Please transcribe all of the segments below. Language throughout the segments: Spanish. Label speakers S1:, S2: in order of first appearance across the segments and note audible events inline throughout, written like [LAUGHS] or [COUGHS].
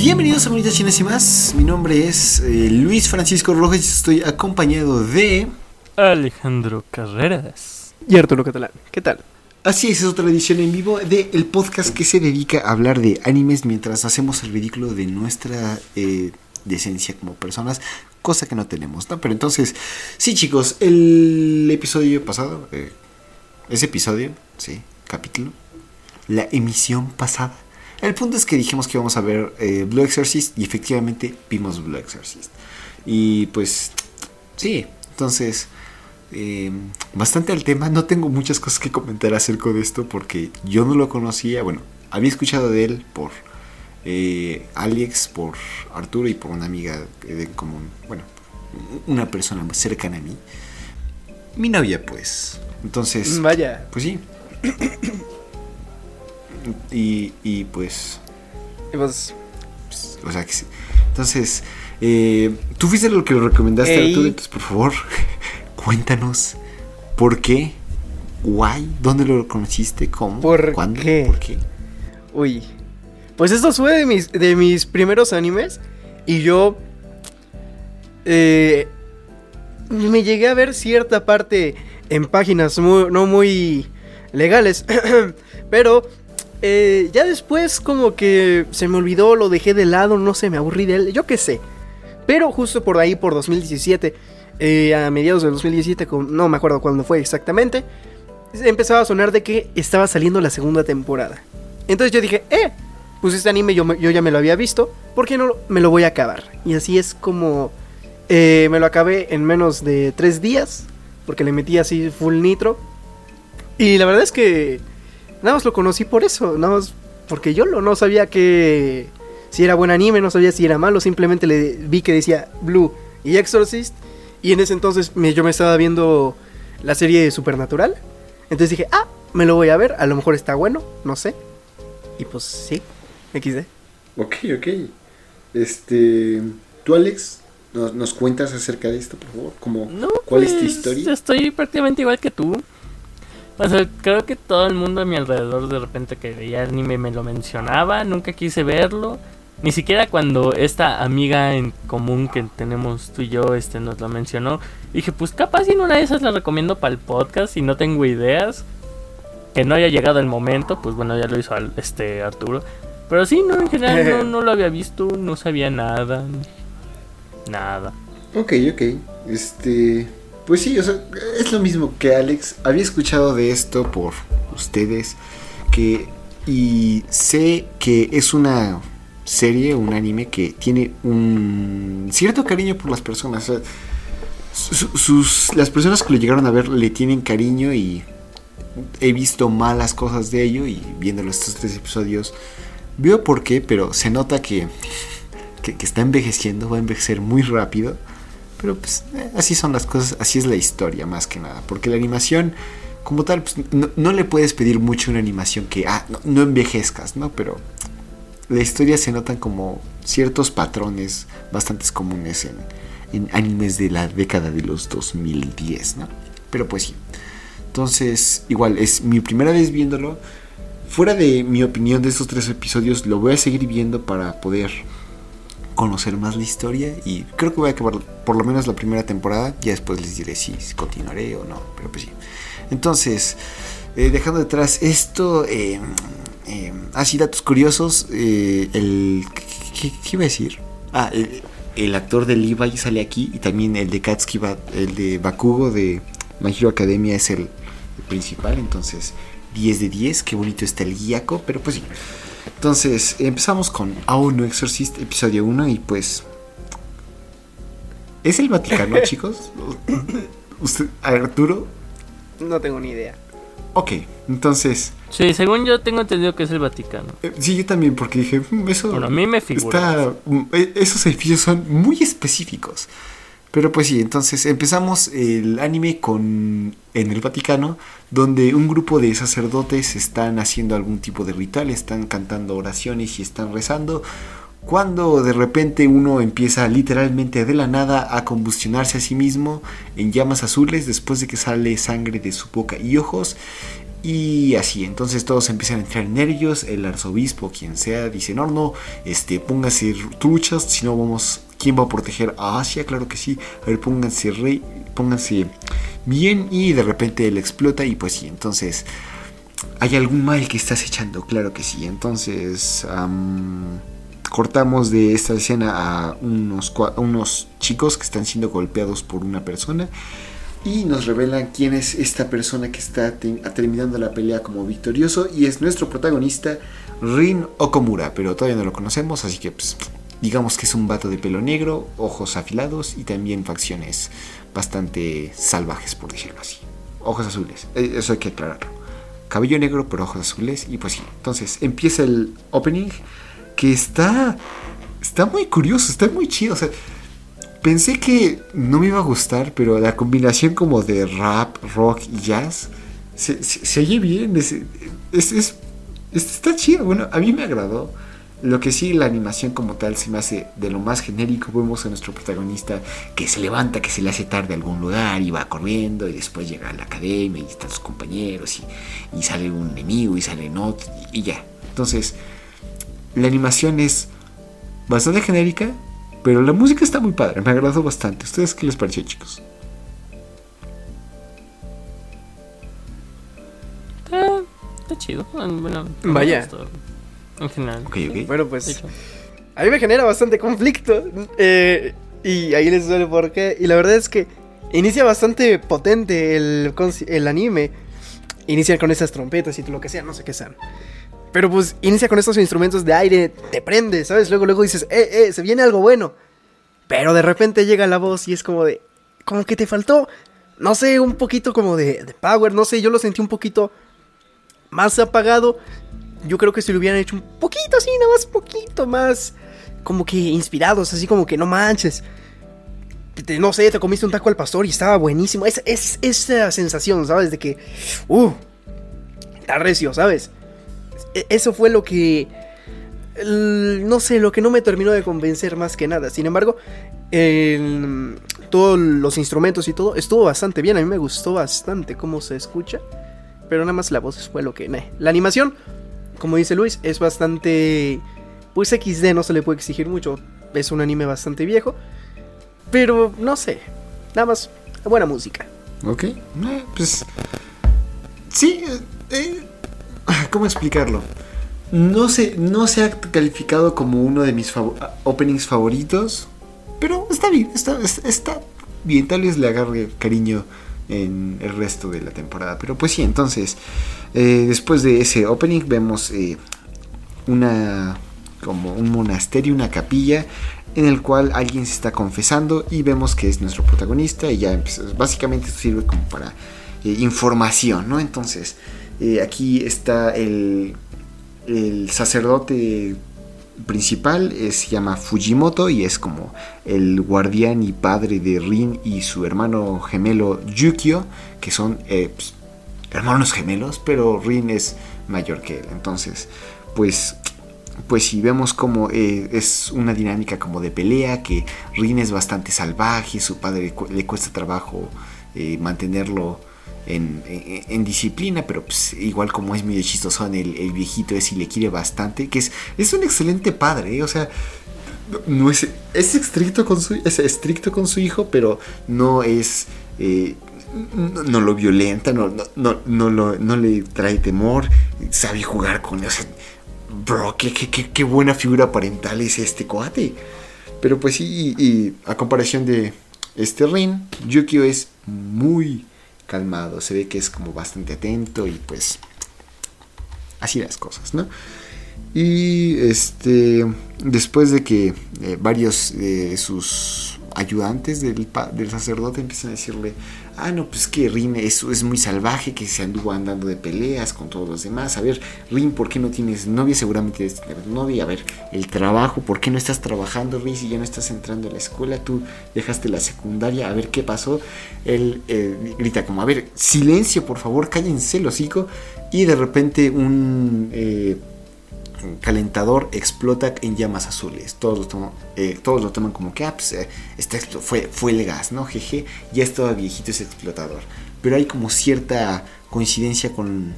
S1: Bienvenidos a Bonitas Chinas y más. Mi nombre es eh, Luis Francisco Rojas y estoy acompañado de...
S2: Alejandro Carreras.
S3: Y Arturo Catalán. ¿Qué tal?
S1: Así es, es otra edición en vivo del el podcast que se dedica a hablar de animes mientras hacemos el ridículo de nuestra eh, decencia como personas, cosa que no tenemos, ¿no? Pero entonces, sí chicos, el episodio pasado, eh, ese episodio, sí, capítulo, la emisión pasada. El punto es que dijimos que íbamos a ver eh, Blue Exorcist y efectivamente vimos Blue Exorcist. Y pues, sí, entonces, eh, bastante al tema. No tengo muchas cosas que comentar acerca de esto porque yo no lo conocía. Bueno, había escuchado de él por eh, Alex, por Arturo y por una amiga de común. Bueno, una persona cercana a mí. Mi novia, pues. Entonces,
S3: Vaya.
S1: pues sí. Y, y pues,
S3: Y pues,
S1: pues, o sea que sí. Entonces, eh, tú fuiste lo que lo recomendaste,
S3: Ey.
S1: Arturo. Entonces, por favor, [LAUGHS] cuéntanos por qué, why, dónde lo conociste, cómo,
S3: ¿Por
S1: cuándo,
S3: qué?
S1: por qué.
S3: uy. Pues esto fue de mis, de mis primeros animes. Y yo. eh, me llegué a ver cierta parte en páginas muy- no muy legales. [CLEARS THROAT] pero. Eh, ya después, como que se me olvidó, lo dejé de lado, no sé, me aburrí de él, yo qué sé. Pero justo por ahí, por 2017, eh, a mediados del 2017, con- no me acuerdo cuándo fue exactamente, empezaba a sonar de que estaba saliendo la segunda temporada. Entonces yo dije, eh, pues este anime yo, yo ya me lo había visto, ¿por qué no me lo voy a acabar? Y así es como eh, me lo acabé en menos de tres días, porque le metí así full nitro. Y la verdad es que nada más lo conocí por eso, nada más porque yo lo, no sabía que si era buen anime, no sabía si era malo, simplemente le vi que decía Blue y Exorcist. Y en ese entonces me- yo me estaba viendo la serie Supernatural. Entonces dije, ah, me lo voy a ver, a lo mejor está bueno, no sé. Y pues sí, XD.
S1: Ok, ok. Este, tú, Alex, nos, nos cuentas acerca de esto, por favor. Como,
S2: No,
S1: ¿Cuál es tu
S2: pues,
S1: historia?
S2: Estoy prácticamente igual que tú. O sea, creo que todo el mundo a mi alrededor de repente que veía anime me lo mencionaba, nunca quise verlo. Ni siquiera cuando esta amiga en común que tenemos tú y yo este, nos lo mencionó, dije, pues capaz en una de esas la recomiendo para el podcast y no tengo ideas. Que no haya llegado el momento, pues bueno, ya lo hizo al- este Arturo. Pero sí, no, en general no, [LAUGHS] no lo había visto, no sabía nada. Nada.
S1: Ok, ok. Este. Pues sí, o sea, es lo mismo que Alex. Había escuchado de esto por ustedes. Que. Y sé que es una serie, un anime que tiene un cierto cariño por las personas. Las personas que lo llegaron a ver le tienen cariño y he visto malas cosas de ello y viéndolo estos tres episodios veo por qué, pero se nota que, que está envejeciendo, va a envejecer muy rápido. Pero pues así son las cosas, así es la historia más que nada. Porque la animación, como tal, pues, no, le puedes pedir mucho una animación que, ah, no, no envejezcas, ¿no? Pero la historia se notan como ciertos patrones bastante comunes en, en animes de la década de los 2010, ¿no? Pero pues sí. Entonces, igual, es mi primera vez viéndolo. Fuera de mi opinión de estos tres episodios, lo voy a seguir viendo para poder conocer más la historia y creo que voy a acabar por lo menos la primera temporada. Ya después les diré si continuaré o no, pero pues sí. Entonces, eh, dejando detrás esto, eh, eh, así datos curiosos, eh, el... ¿qué, iba a decir? Ah, el, actor de Levi sale aquí y también el de Katsuki, el de Bakugo de My Academia es el, principal, entonces 10 de 10, qué bonito está el guiaco, pero pues sí. Entonces, empezamos con Aún no Exorcist, episodio 1, y pues. ¿Es el Vaticano, [LAUGHS] chicos? ¿Usted, Arturo?
S3: No tengo ni idea.
S1: Ok, entonces.
S2: Sí, según yo tengo entendido que es el Vaticano.
S1: eh, sí, yo también, porque dije, "Mm, eso.
S2: Bueno, a mí me figura.
S1: Está, mm, eh, esos edificios son muy específicos. Pero pues sí, entonces empezamos el anime con en el Vaticano, donde un grupo de sacerdotes están haciendo algún tipo de ritual, están cantando oraciones y están rezando. Cuando de repente uno empieza literalmente de la nada a combustionarse a sí mismo en llamas azules después de que sale sangre de su boca y ojos. Y así, entonces todos empiezan a entrar en nervios. El arzobispo, quien sea, dice: No, no, este, pónganse truchas, si no vamos. ¿Quién va a proteger a Asia? Claro que sí. A ver, pónganse rey, pónganse bien. Y de repente él explota. Y pues sí, entonces. ¿Hay algún mal que estás echando? Claro que sí. Entonces. cortamos de esta escena a unos, a unos chicos que están siendo golpeados por una persona y nos revelan quién es esta persona que está terminando la pelea como victorioso y es nuestro protagonista Rin Okomura, pero todavía no lo conocemos, así que pues, digamos que es un vato de pelo negro, ojos afilados y también facciones bastante salvajes, por decirlo así. Ojos azules, eh, eso hay que aclararlo. Cabello negro, pero ojos azules y pues sí. Entonces empieza el opening que está está muy curioso, está muy chido, o sea, Pensé que no me iba a gustar, pero la combinación como de rap, rock y jazz se, oye bien. Es, es, está chido. Bueno, a mí me agradó. Lo que sí, la animación como tal se me hace de lo más genérico. Vemos a nuestro protagonista que se levanta, que se le hace tarde a algún lugar y va corriendo y después llega a la academia y están sus compañeros y, sale un enemigo y sale otro y ya. Entonces, la animación es bastante genérica, pero la música está muy padre, me agradó bastante. ¿Ustedes qué les pareció, chicos?
S2: Está, chido. Bueno,
S3: Vaya.
S2: En general.
S3: Bueno, pues. A mí me genera bastante conflicto. Eh, y ahí les duele por qué. Y la verdad es que inicia bastante potente el, el anime. Inicia con esas trompetas y lo que sea, no sé qué sean. Pero pues inicia con estos instrumentos de aire, te prende, ¿sabes? Luego, luego dices, eh, eh, se viene algo bueno. Pero de repente llega la voz y es como de, como que te faltó, no sé, un poquito como de, de power, no sé, yo lo sentí un poquito más apagado. Yo creo que si lo hubieran hecho un poquito así, nada más poquito más, como que inspirados, así como que no manches. no sé, te comiste un taco al pastor y estaba buenísimo. Es, es esa sensación, ¿sabes? De que, uh, está recio, ¿sabes? E, eso fue lo que... no sé, lo que no me terminó de convencer más que nada. Sin embargo, todos los instrumentos y todo estuvo bastante bien. A mí me gustó bastante cómo se escucha. Pero nada más la voz fue lo que... La animación, como dice Luis, es bastante... Pues XD no se le puede exigir mucho. Es un anime bastante viejo. Pero no sé. Nada más buena música.
S1: Ok. Eh, pues... Sí. Eh, ¿Cómo explicarlo? No se, no se ha calificado como uno de mis openings favoritos, pero está bien, está, está bien, tal vez le agarre cariño en el resto de la temporada. Pero pues sí, entonces, eh, después de ese opening vemos eh, una como un monasterio, una capilla en el cual alguien se está confesando y vemos que es nuestro protagonista y ya básicamente sirve como para eh, información, ¿no? Entonces, aquí está el, el sacerdote principal, se llama Fujimoto y es como el guardián y padre de Rin y su hermano gemelo Yukio, que son eh, pues, hermanos gemelos, pero Rin es mayor que él. Entonces, pues pues si vemos como eh, es una dinámica como de pelea, que Rin es bastante salvaje, su padre le cuesta trabajo mantenerlo en, disciplina, pero pues, igual como es medio chistoso el, viejito es y le quiere bastante, que es, es un excelente padre, ¿eh? o sea, no es, es estricto con su es estricto con su hijo, pero no es eh, no, lo violenta, no, no, no, no, le trae temor, sabe jugar con él. bro, qué, qué, qué, buena figura parental es este coate. Pero pues sí, y, a comparación de este Rin, Yukio es muy calmado, se ve que es como bastante atento y pues así las cosas, ¿no? Y este, después de que eh, varios de sus ayudantes del, del sacerdote empiezan a decirle, ah, no, pues que Rin es, es muy salvaje, que se anduvo andando de peleas con todos los demás. A ver, Rin, ¿por qué no tienes novia? Seguramente debes tener novia. A ver, el trabajo, ¿por qué no estás trabajando, Rin, si ya no estás entrando a la escuela? Tú dejaste la secundaria, a ver qué pasó. Él eh, grita como, a ver, silencio, por favor, cállense, los hocico. Y de repente un... Eh, calentador explota en llamas azules. Todos lo toman, eh, todos lo toman como que ah, pues, eh, fue, fue el gas, ¿no? Jeje, ya estaba viejito ese explotador. Pero hay como cierta coincidencia con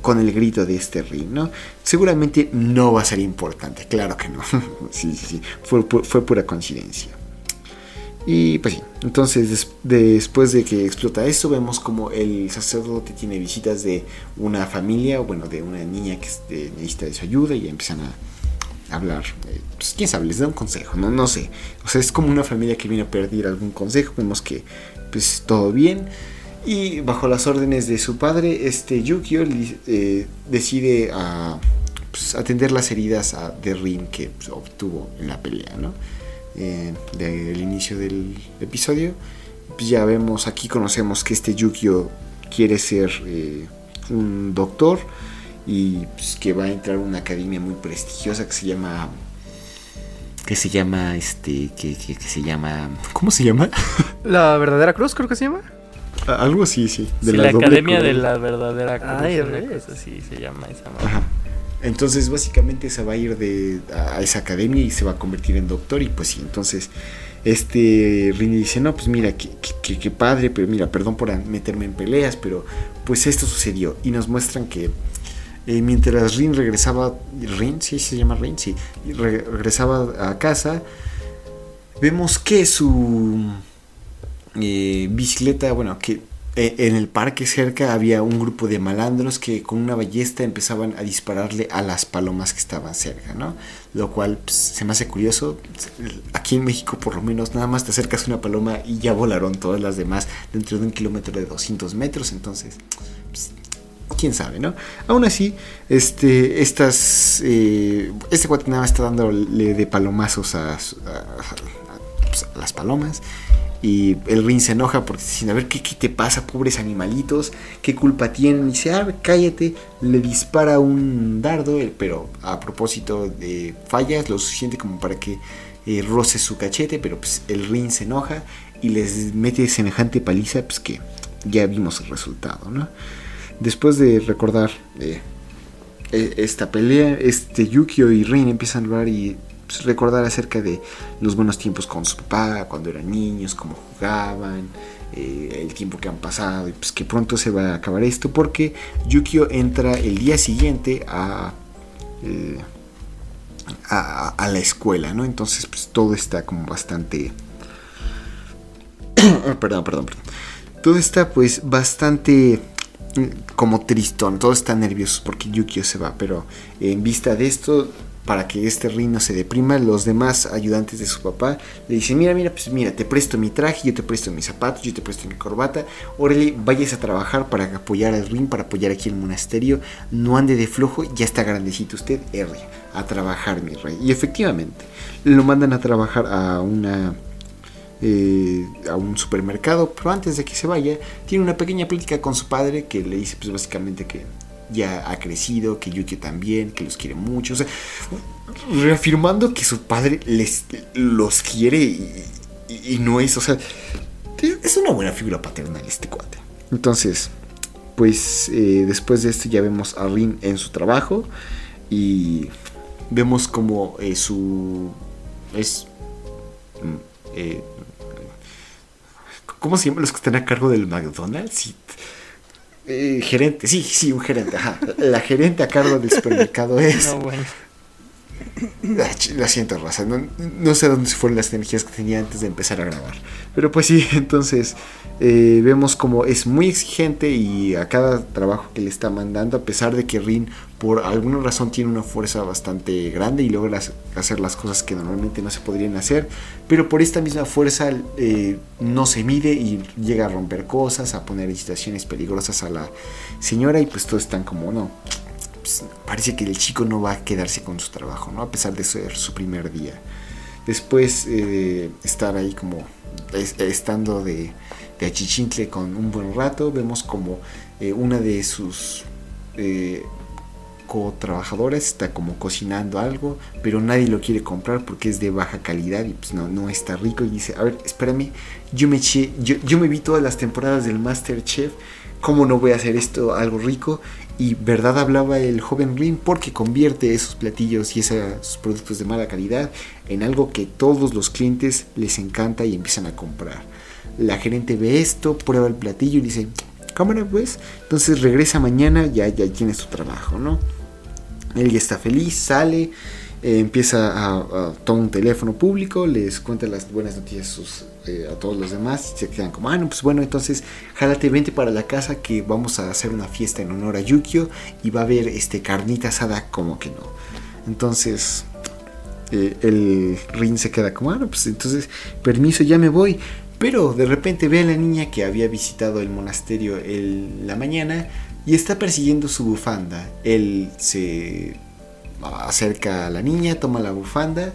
S1: con el grito de este ring, ¿no? Seguramente no va a ser importante, claro que no. [LAUGHS] sí, sí, sí, fue, fue pura coincidencia. Y pues sí, entonces después de que explota eso, vemos como el sacerdote tiene visitas de una familia, bueno, de una niña que necesita de su ayuda y empiezan a hablar. Eh, pues quién sabe, les da un consejo, no, no sé. O sea, es como una familia que viene a pedir algún consejo, vemos que pues todo bien. Y bajo las órdenes de su padre, este Yukio eh, decide a, pues, atender las heridas de Rin que pues, obtuvo en la pelea, ¿no? Eh, del inicio del episodio. Pues ya vemos, aquí conocemos que este Yukio quiere ser eh, un doctor y pues, que va a entrar a una academia muy prestigiosa que se llama que se llama este que, que, se llama ¿cómo se llama? [LAUGHS]
S3: La verdadera cruz creo que se llama.
S1: Algo así, sí.
S2: De la, Academia de la Verdadera Cruz. así se llama esa Ajá.
S1: Entonces básicamente se va a ir de, a esa academia y se va a convertir en doctor y pues sí, entonces este Rini dice, no, pues mira, qué padre, pero mira, perdón por meterme en peleas, pero pues esto sucedió y nos muestran que eh, mientras Rin regresaba, Rin, sí, se llama Rin, sí, regresaba a casa, vemos que su eh, bicicleta, bueno, que eh, en el parque cerca había un grupo de malandros que con una ballesta empezaban a dispararle a las palomas que estaban cerca, ¿no? Lo cual pues, se me hace curioso. Aquí en México por lo menos nada más te acercas a una paloma y ya volaron todas las demás dentro de un kilómetro de 200 metros, entonces... Pues, quién sabe, ¿no? Aún así, este, estas, eh, este cuate nada más está dándole de palomazos a, pues, a las palomas y el Rin se enoja porque dice, a ver, ¿qué, ¿qué, te pasa, pobres animalitos? ¿Qué culpa tienen? Y dice, ah, cállate. Le dispara un dardo, eh, pero a propósito de fallas, lo suficiente como para que eh, roce su cachete, pero pues el Rin se enoja y les mete semejante paliza, pues que ya vimos el resultado, ¿no? Después de recordar eh, e, esta pelea, este Yukio y Rin empiezan a hablar y pues, recordar acerca de los buenos tiempos con su papá, cuando eran niños, cómo jugaban, eh, el tiempo que han pasado y pues que pronto se va a acabar esto porque Yukio entra el día siguiente a, eh, a, la escuela, ¿no? Entonces pues todo está como bastante... [COUGHS] perdón, perdón, perdón. Todo está pues bastante mm, como tristón, todo está nervioso porque Yukio se va, pero en vista de esto para que este reino se deprima, los demás ayudantes de su papá le dicen, mira, mira, pues mira, te presto mi traje, yo te presto mis zapatos, yo te presto mi corbata, órale, vayas a trabajar para apoyar al ring, para apoyar aquí el monasterio, no ande de flojo, ya está grandecito usted, R, a trabajar mi rey. Y efectivamente, lo mandan a trabajar a una... Eh, a un supermercado, pero antes de que se vaya, tiene una pequeña plática con su padre que le dice pues básicamente que ya ha crecido, que Yuki también, que los quiere mucho. O sea, reafirmando que su padre les, los quiere y, no es, o sea, es una buena figura paternal este cuate. Entonces, pues eh, después de esto ya vemos a Rin en su trabajo y vemos como eh, su... es... Mm, eh, ¿Cómo se llaman los que están a cargo del McDonald's? Eh, gerente, sí, sí, un gerente, ajá. La gerente a cargo del supermercado es. No, bueno. Lo siento, raza. No, sé dónde fueron las energías que tenía antes de empezar a grabar. Pero pues sí, [LAUGHS] entonces eh, vemos como es muy exigente y a cada trabajo que le está mandando, a pesar de que Rin por alguna razón tiene una fuerza bastante grande y logra hacer las cosas que normalmente no se podrían hacer, pero por esta misma fuerza eh, no se mide y llega a romper cosas, a poner situaciones peligrosas a la señora y pues todos están como no. Pues, parece que el chico no va a quedarse con su trabajo, ¿no? A pesar de ser su primer día. Después de eh, estar ahí como estando de, de achichincle con un buen rato, vemos como eh, una de sus trabajadoras está como cocinando algo, pero nadie lo quiere comprar porque es de baja calidad y pues no, no está rico. Y dice, a ver, espérame, yo me, yo, yo me vi todas las temporadas del Masterchef, ¿cómo no voy a hacer esto algo rico? Y verdad hablaba el joven Rin porque convierte esos platillos y esos productos de mala calidad en algo que todos los clientes les encanta y empiezan a comprar. La gerente ve esto, prueba el platillo y dice, cámara pues. Entonces regresa mañana, ya, ya tienes tu trabajo, ¿no? Él ya está feliz, sale, eh, empieza a, a tomar un teléfono público, les cuenta las buenas noticias a, sus, eh, a todos los demás se quedan como, ah, no, pues bueno, entonces jálate, vente para la casa que vamos a hacer una fiesta en honor a Yukio y va a haber este carnita asada como que no. Entonces eh, el Rin se queda como, ah, no, pues entonces permiso, ya me voy. Pero de repente ve a la niña que había visitado el monasterio en la mañana y está persiguiendo su bufanda. Él se acerca a la niña, toma la bufanda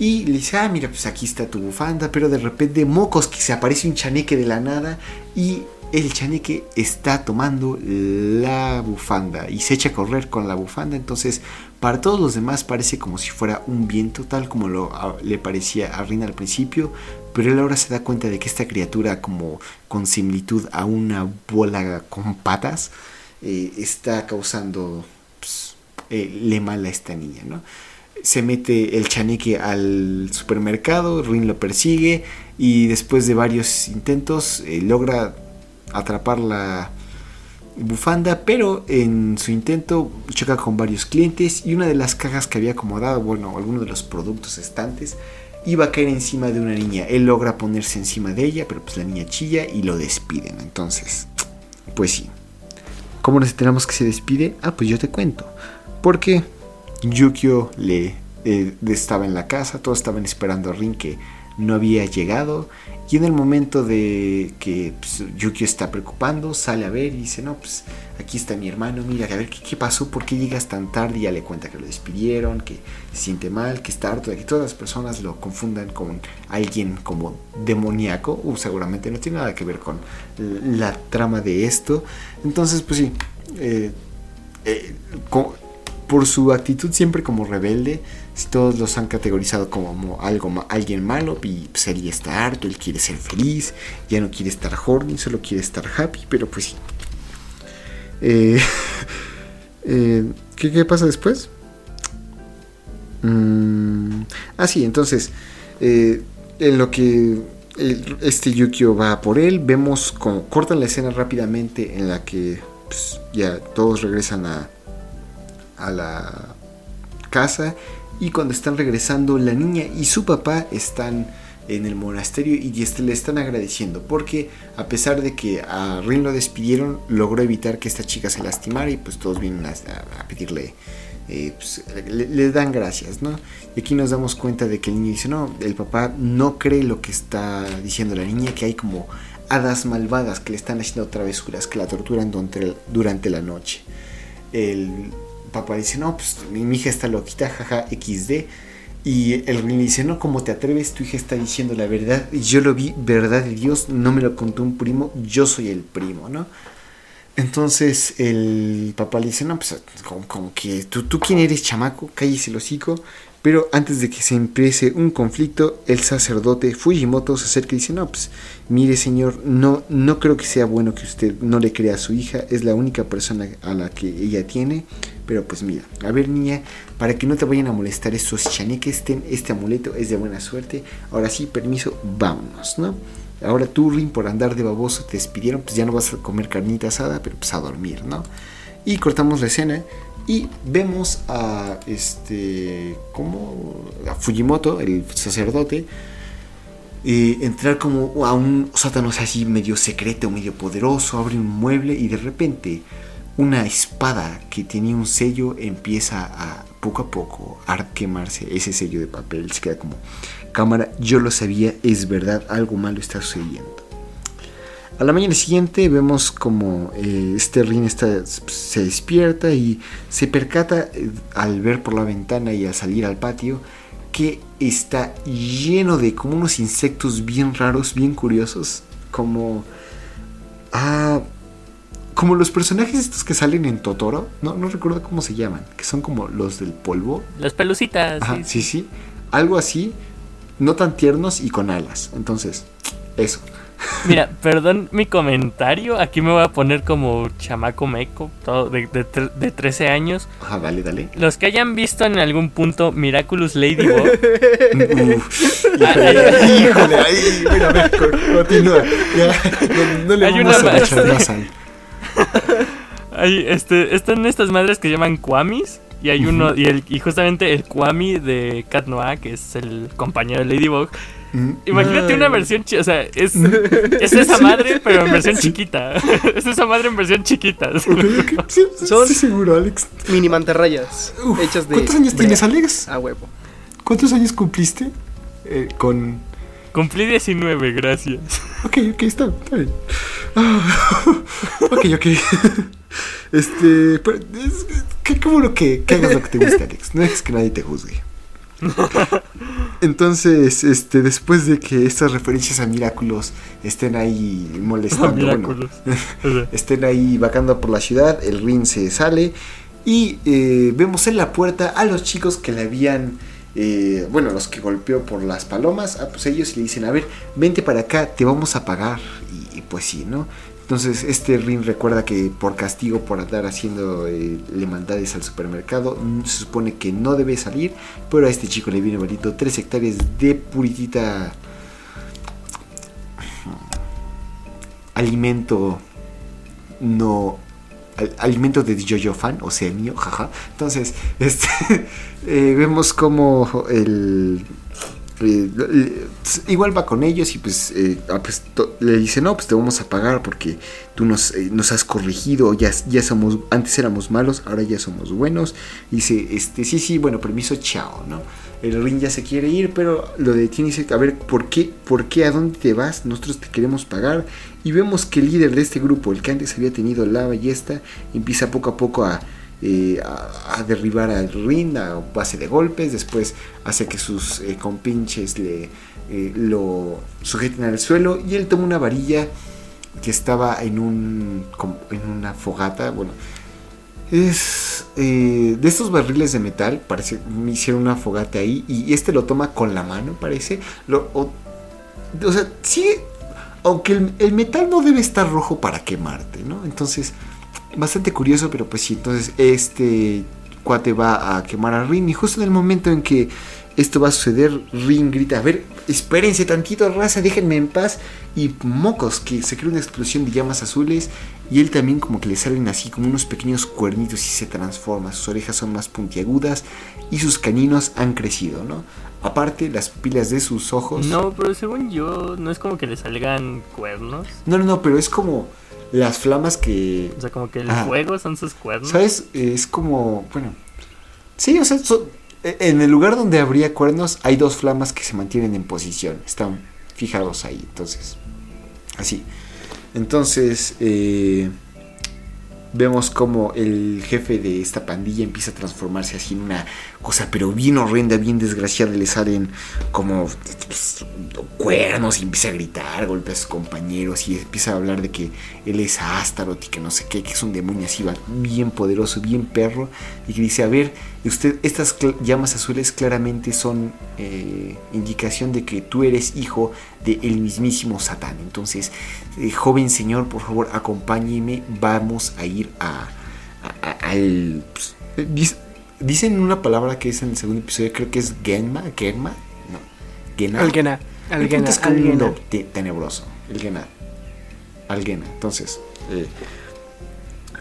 S1: y le dice, ah, mira, pues aquí está tu bufanda, pero de repente mocos que se aparece un chaneque de la nada y el chaneque está tomando la bufanda y se echa a correr con la bufanda, entonces para todos los demás parece como si fuera un viento, tal como lo, le parecía a Rin al principio, pero él ahora se da cuenta de que esta criatura como con similitud a una bola con patas eh, está causando pues, eh, le mal a esta niña, ¿no? Se mete el chaneque al supermercado, Rin lo persigue y después de varios intentos eh, logra atrapar la bufanda, pero en su intento choca con varios clientes y una de las cajas que había acomodado, bueno, alguno de los productos estantes, iba a caer encima de una niña. Él logra ponerse encima de ella, pero pues la niña chilla y lo despiden. Entonces, pues sí. ¿Cómo nos enteramos que se despide? Ah, pues yo te cuento. Porque Yukio le eh, estaba en la casa, todos estaban esperando a Rin que no había llegado y en el momento de que pues, Yukio está preocupando, sale a ver y dice, no, pues aquí está mi hermano, mira, a ver qué, pasó, por qué llegas tan tarde, y ya le cuenta que lo despidieron, que se siente mal, que está harto de que todas las personas lo confundan con alguien como demoníaco, o seguramente no tiene nada que ver con la trama de esto. Entonces, pues sí, eh, eh, por su actitud siempre como rebelde, todos los han categorizado como algo alguien malo y pues él ya está harto, él quiere ser feliz, ya no quiere estar horny, solo quiere estar happy, pero pues sí. Eh, [LAUGHS] eh, ¿qué, ¿qué, pasa después? Mm, ah, sí, entonces, eh, en lo que este Yukio va por él, vemos como cortan la escena rápidamente en la que pues, ya todos regresan a, a la casa y cuando están regresando la niña y su papá están en el monasterio y le están agradeciendo porque a pesar de que a Rin lo despidieron logró evitar que esta chica se lastimara y pues todos vienen a, pedirle eh, pues, le, dan gracias no y aquí nos damos cuenta de que el niño dice no el papá no cree lo que está diciendo la niña que hay como hadas malvadas que le están haciendo travesuras que la torturan durante, durante la noche el papá dice, no, pues mi, hija está loquita, jaja, XD. Y el niño dice, no, ¿cómo te atreves? Tu hija está diciendo la verdad. Yo lo vi, verdad de Dios, no me lo contó un primo, yo soy el primo, ¿no? Entonces el papá le dice, no, pues como, que tú, tú quién eres, chamaco, cállese el. Pero antes de que se empiece un conflicto, el sacerdote Fujimoto se acerca y dice, no, pues mire señor, no, no creo que sea bueno que usted no le crea a su hija, es la única persona a la que ella tiene. Pero pues mira, a ver niña, para que no te vayan a molestar esos chaneques, ten este amuleto, es de buena suerte. Ahora sí, permiso, vámonos, ¿no? Ahora tú, Rin, por andar de baboso, te despidieron, pues ya no vas a comer carnita asada, pero pues a dormir, ¿no? Y cortamos la escena y vemos a este como a Fujimoto el sacerdote entrar como a un sótano así medio secreto medio poderoso abre un mueble y de repente una espada que tenía un sello empieza a poco a poco a quemarse. Ese sello de papel se queda como cámara yo lo sabía es verdad algo malo está sucediendo a la mañana siguiente vemos como eh, este Rin está, se despierta y se percata eh, al ver por la ventana y al salir al patio que está lleno de como unos insectos bien raros, bien curiosos, como ah, como los personajes estos que salen en Totoro, no, no recuerdo cómo se llaman, que son como los del polvo.
S2: Las pelucitas.
S1: Ajá, sí, sí, sí. Algo así, no tan tiernos y con alas. Entonces, eso.
S2: Mira, perdón mi comentario. Aquí me voy a poner como chamaco meco, todo de, de, de 13 años.
S1: Ajá, dale, dale.
S2: Los que hayan visto en algún punto Miraculous Ladybug. [LAUGHS]
S1: Uf, híjole, ahí, mira, continúa. Ya, no, no le
S2: Hay
S1: vamos
S2: una
S1: a echar más ahí. [LAUGHS]
S2: Hay, este, están estas madres que llaman Kwamis. Y hay uno, y, el, y justamente el Kwami de Cat Noir, que es el compañero de Ladybug. Imagínate una versión o sea, es, [LAUGHS] es esa madre, pero en versión chiquita. [LAUGHS] Es esa madre en versión chiquita.
S1: Sí, [LAUGHS] sí,
S3: Son-
S1: sí, seguro, Alex.
S3: Mini mantarrayas
S1: Uf,
S3: hechas de.
S1: ¿Cuántos años tienes. Alex?
S3: A huevo.
S1: ¿Cuántos años cumpliste? Eh, con.
S2: Cumplí 19, gracias.
S1: Ok, ok, está, está bien. Ah, ok, ok. Este. Pero es, que, qué bueno que, que hagas lo que te gusta, Alex. No es que nadie te juzgue. [LAUGHS] Entonces, este, después de que estas referencias a Miraculous estén ahí molestando, [LAUGHS] bueno, [LAUGHS] estén ahí vagando por la ciudad, el Rin se sale y eh, vemos en la puerta a los chicos que le habían, eh, bueno, los que golpeó por las palomas, ah, pues ellos le dicen, a ver, vente para acá, te vamos a pagar. Y, y pues sí, ¿no? Entonces este Rin recuerda que por castigo por andar haciendo eh, le maldades al supermercado, mm, se supone que no debe salir, pero a este chico le viene bonito 3 hectáreas de puritita alimento no al- alimento de Jojo fan, o sea mío, jaja. Entonces, este [LAUGHS] eh, vemos como el igual va con ellos y pues, eh, ah, pues, le dice no pues te vamos a pagar porque tú nos, eh, nos has corregido ya, ya somos antes éramos malos ahora ya somos buenos dice este sí sí bueno permiso chao no el ring ya se quiere ir pero lo detiene y dice a ver por qué por qué a dónde te vas nosotros te queremos pagar y vemos que el líder de este grupo el que antes había tenido la ballesta empieza poco a poco a eh, a, derribar al ring a base de golpes. Después hace que sus eh, compinches le, eh, lo sujeten al suelo. Y él toma una varilla que estaba en, un, en una fogata. Bueno, es eh, de estos barriles de metal. Parece me hicieron una fogata ahí. Y este lo toma con la mano, parece. Lo, o sea, sigue. Aunque el, el metal no debe estar rojo para quemarte, ¿no? Entonces bastante curioso, pero pues sí, entonces este cuate va a quemar a Rin y justo en el momento en que esto va a suceder, Rin grita, a ver, espérense tantito, raza, déjenme en paz. Y mocos, que se crea una explosión de llamas azules y él también como que le salen así como unos pequeños cuernitos y se transforma. Sus orejas son más puntiagudas y sus caninos han crecido, ¿no? Aparte, las pupilas de sus ojos...
S2: No, pero según yo, no es como que le salgan cuernos.
S1: no, no, no, pero es como las flamas que
S2: O sea, como que el
S1: Ajá.
S2: fuego son sus cuernos.
S1: ¿Sabes? Es como, bueno, sí, o sea, son- e- en el lugar donde habría cuernos hay dos flamas que se mantienen en posición, están fijados ahí, entonces, así. Entonces, eh, vemos como el jefe de esta pandilla empieza a transformarse así en una cosa, pero bien horrenda, bien desgraciada, le salen como pues, cuernos y empieza a gritar, golpea a sus compañeros y empieza a hablar de que él es Astaroth y que no sé qué, que es un demonio así va- bien poderoso, bien perro, y que dice, a ver, usted, estas llamas azules claramente son eh, indicación de que tú eres hijo del mismísimo Satán. Entonces, eh, joven señor, por favor, acompáñeme, vamos a ir a, al... pues, dicen una palabra que es en el segundo episodio, creo que es Genma, Genma, no, Gena.
S3: Alguena. Alguena.
S1: es que un mundo te- tenebroso. El Gena. Alguena. Entonces, eh,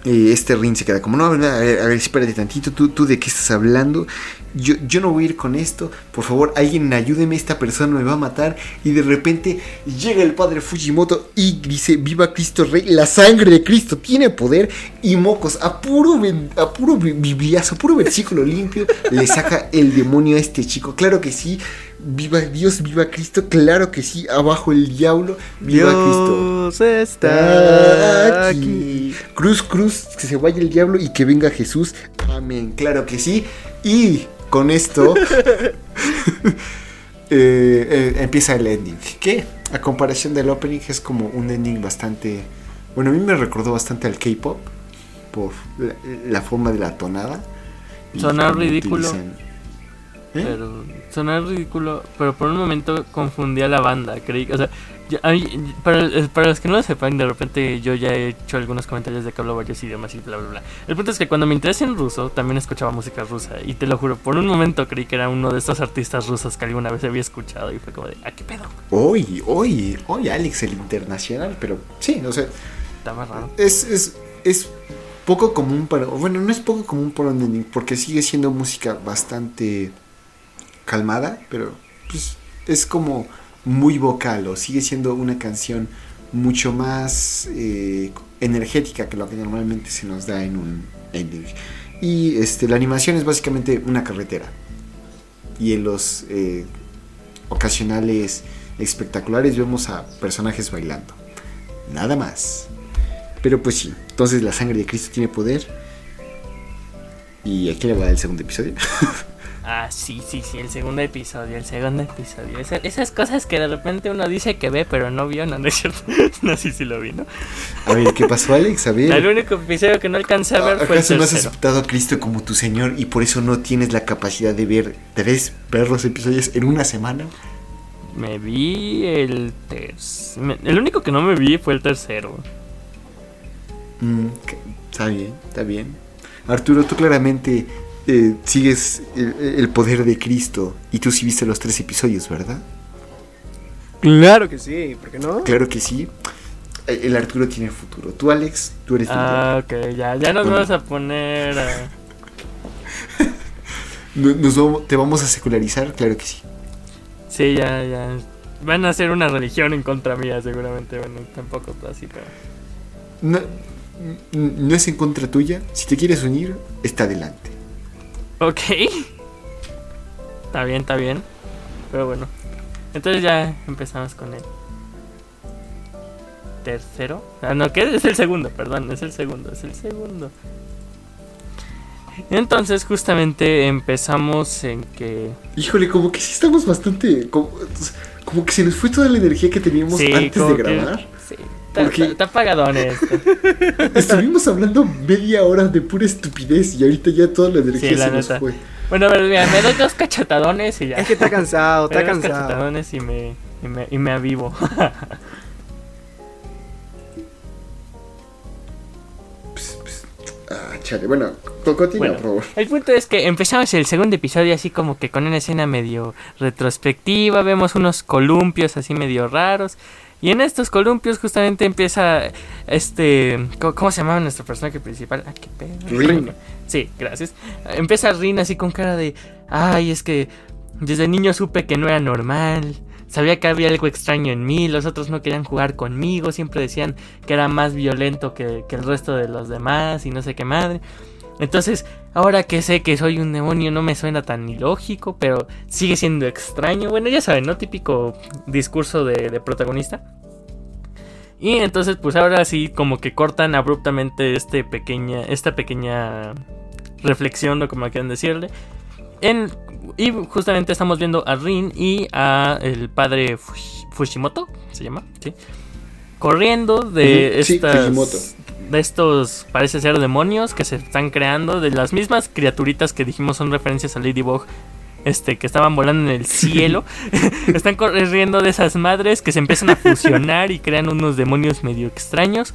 S1: eh, este Rin se queda como, no, a ver, a ver, espérate tantito, ¿tú, tú de qué estás hablando? Yo, yo no voy a ir con esto, por favor, alguien ayúdeme, esta persona me va a matar. Y de repente llega el padre Fujimoto y dice, viva Cristo Rey, la sangre de Cristo tiene poder. Y mocos, a puro, a puro bi- bibliazo, a puro versículo limpio, le saca el demonio a este chico. Claro que sí, viva Dios, viva Cristo, claro que sí, abajo el diablo, viva Cristo.
S3: Dios está aquí.
S1: Cruz, cruz, que se vaya el diablo y que venga Jesús. Amén. Claro que sí. Y con esto [LAUGHS] [LAUGHS] eh, eh, empieza el ending. Que a comparación del opening es como un ending bastante... Bueno, a mí me recordó bastante al K-Pop por la, la forma de la tonada.
S2: Sonar ridículo.
S1: utilizan- ¿Eh?
S2: Pero sonar ridículo, pero por un momento confundí a la banda. Creí, o sea, yo- a mí- para, eh, para los que no lo sepan, de repente yo ya he hecho algunos comentarios de que hablo varios idiomas y bla, bla, bla. El punto es que cuando me interesé en ruso, también escuchaba música rusa. Y te lo juro, por un momento creí que era uno de estos artistas rusos que alguna vez había escuchado. Y fue como de, ¿a qué pedo?
S1: Hoy, hoy, hoy Alex el internacional, pero sí, o sea,
S2: Está más raro.
S1: es, es, es poco común para. Bueno, no es poco común para un porque sigue siendo música bastante calmada, pero pues, es como muy vocal, o sigue siendo una canción mucho más eh, energética que lo que normalmente se nos da en un ending. Y este, la animación es básicamente una carretera. Y en los eh, ocasionales espectaculares vemos a personajes bailando. Nada más. Pero pues sí, entonces la sangre de Cristo tiene poder. ¿Y aquí le va el segundo episodio? [LAUGHS]
S2: Ah, sí, sí, sí, el segundo episodio, el segundo episodio. esas cosas que de repente uno dice que ve, pero no vio, no, no es cierto. [LAUGHS] no, sí, sí lo vi, ¿no?
S1: A ver, ¿qué pasó, Alex? A ver.
S2: El único episodio que no alcancé a ver fue el
S1: ¿Acaso no has aceptado a Cristo como tu Señor y por eso no tienes la capacidad de ver, ¿debes ver los episodios en una semana?
S2: Me vi el tercero. El único que no me vi fue el tercero.
S1: Mm, está bien, está bien. Arturo, tú claramente eh, sigues el, poder de Cristo y tú sí viste los tres episodios, ¿verdad?
S3: Claro que sí, ¿por qué no?
S1: Claro que sí. Eh, el Arturo tiene futuro. Tú, Alex, tú eres
S2: Ah, ok, ya, ya nos vamos a poner [LAUGHS]
S1: ¿Te vamos a secularizar? Claro que sí.
S2: Sí, ya, ya. Van a hacer una religión en contra mía, seguramente. Bueno, tampoco así, pero.
S1: No, no es en contra tuya. Si te quieres unir, está adelante.
S2: Ok. Está bien, está bien. Pero bueno. Entonces ya empezamos con el tercero. Ah, no, que es el segundo, perdón, es el segundo, es el segundo. Entonces justamente empezamos en que...
S1: Híjole, como que sí estamos bastante... Como, que se nos fue toda la energía que teníamos antes de grabar.
S2: sí, está, apagadón esto. [LAUGHS]
S1: Estuvimos hablando media hora de pura estupidez y ahorita ya toda la energía se nos fue.
S2: Bueno, a ver, mira, me doy dos cachetadones y ya.
S3: Es que está cansado, está cansado. Dos
S2: cachetadones y me, y me, y me avivo. [LAUGHS]
S1: Ah, chale. Bueno, continúa, por favor.
S2: El punto es que empezamos el segundo episodio así como que con una escena medio retrospectiva. Vemos unos columpios así medio raros. Y en estos columpios justamente empieza este... ¿Cómo, se llamaba nuestro personaje principal? Ah, qué
S1: Rin.
S2: Sí, gracias. Empieza Rin así con cara de... Ay, es que desde niño supe que no era normal. Sabía que había algo extraño en mí, los otros no querían jugar conmigo, siempre decían que era más violento que, que el resto de los demás y no sé qué madre. Entonces, ahora que sé que soy un demonio no me suena tan ilógico, pero sigue siendo extraño. Bueno, ya saben, ¿no? Típico discurso de, protagonista. Y entonces, pues ahora sí, como que cortan abruptamente este pequeña, esta pequeña reflexión, o como quieran decirle. En, y justamente estamos viendo a Rin y a el padre Fushimoto, se llama, ¿sí? Corriendo de estas de estos, parece ser demonios que se están creando, de las mismas criaturitas que dijimos son referencias a Ladybug, este, que estaban volando en el cielo, [LAUGHS] están corriendo de esas madres que se empiezan a fusionar y crean unos demonios medio extraños.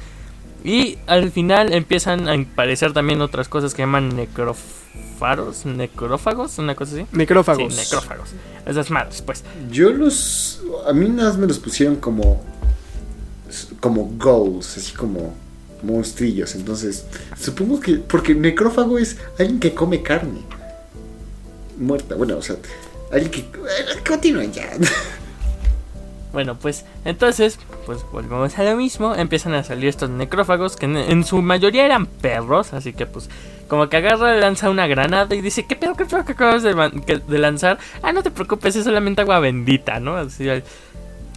S2: Y al final empiezan a aparecer también otras cosas que llaman necrofaros, necrófagos, una cosa así.
S3: Necrófagos.
S2: Sí, necrófagos. Esas madres, pues.
S1: Yo los. A mí nada más me los pusieron como. Como goals, así como monstrillos. Entonces, supongo que. Porque necrófago es alguien que come carne. Muerta. Bueno, o sea, alguien que. Continúen ya. [LAUGHS]
S2: Bueno, pues entonces, pues volvemos a lo mismo. Empiezan a salir estos necrófagos que en, su mayoría eran perros. Así que, pues, como que agarra, lanza una granada y dice: ¿Qué pedo, qué pedo que acabas de, de lanzar? Ah, no te preocupes, es solamente agua bendita, ¿no? Así,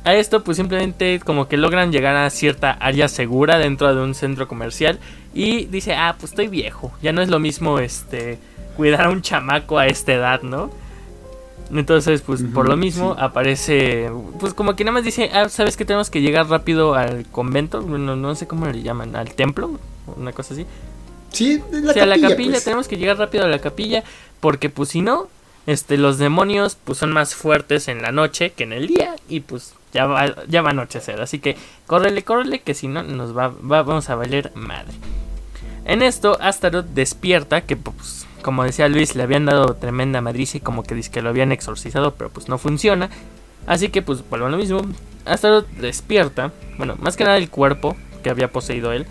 S2: a esto pues simplemente como que logran llegar a cierta área segura dentro de un centro comercial y dice, ah, pues estoy viejo, ya no es lo mismo este cuidar a un chamaco a esta edad, ¿no? Entonces, pues por lo mismo aparece, pues como que nada más dice, ah, sabes que tenemos que llegar rápido al convento, bueno, no sé cómo le llaman, al templo, una cosa así.
S1: Sí,
S2: la capilla, a la capilla, pues. tenemos que llegar rápido a la capilla, porque pues si no, este, los demonios pues son más fuertes en la noche que en el día y pues ya va, ya va a anochecer. Así que córrele, córrele, que si no nos va, vamos a valer madre. En esto, Astaroth despierta, que pues, como decía Luis, le habían dado tremenda madriza y como que dice que lo habían exorcizado, pero pues no funciona. Así que pues vuelvo a lo mismo. Astaroth despierta, bueno, más que nada el cuerpo que había poseído él.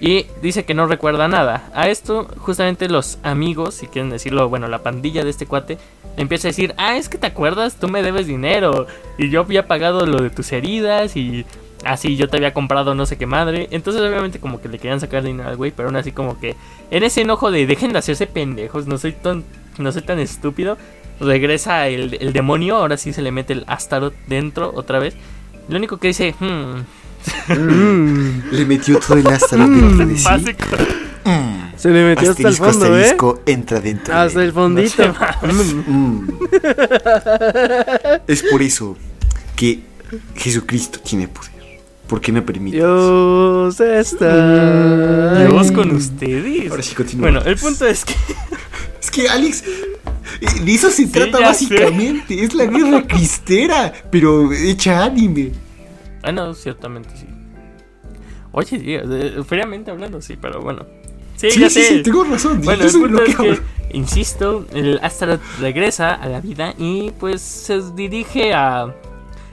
S2: Y dice que no recuerda nada. A esto, justamente los amigos, si quieren decirlo, bueno, la pandilla de este cuate, empieza a decir, ah, es que te acuerdas, tú me debes dinero. Y yo había pagado lo de tus heridas y así yo te había comprado no sé qué madre. Entonces obviamente como que le querían sacar dinero al güey, pero aún así como que en ese enojo de dejen de hacerse pendejos, no soy tan, no soy tan estúpido. Regresa el, el demonio, ahora sí se le mete el Astaroth dentro otra vez. Lo único que dice, hmm,
S1: Mm. Le metió todo el de sí.
S2: básico.
S1: Mm.
S3: Se le metió hasta el
S1: Asterisco,
S3: fondo, ¿eh?
S1: asterisco, entra dentro. de
S3: Hasta
S1: él.
S3: el fondito.
S1: Mm. Es por eso que Jesucristo tiene poder. Porque me permite.
S3: Dios está.
S2: Dios con ustedes.
S1: Ahora sí continúa.
S2: Bueno, el punto es que
S1: Es que Alex, eh, de eso se trata
S2: ya
S1: básicamente. Es la guerra cristera, pero hecha anime.
S2: Ah, no, ciertamente sí. Oye, sí, fríamente hablando, sí, pero bueno. Sí,
S1: Sí,
S2: ya
S1: sí,
S2: sé.
S1: sí, tengo razón.
S2: Bueno, el punto es que, insisto, el Astaroth regresa a la vida y pues se dirige a...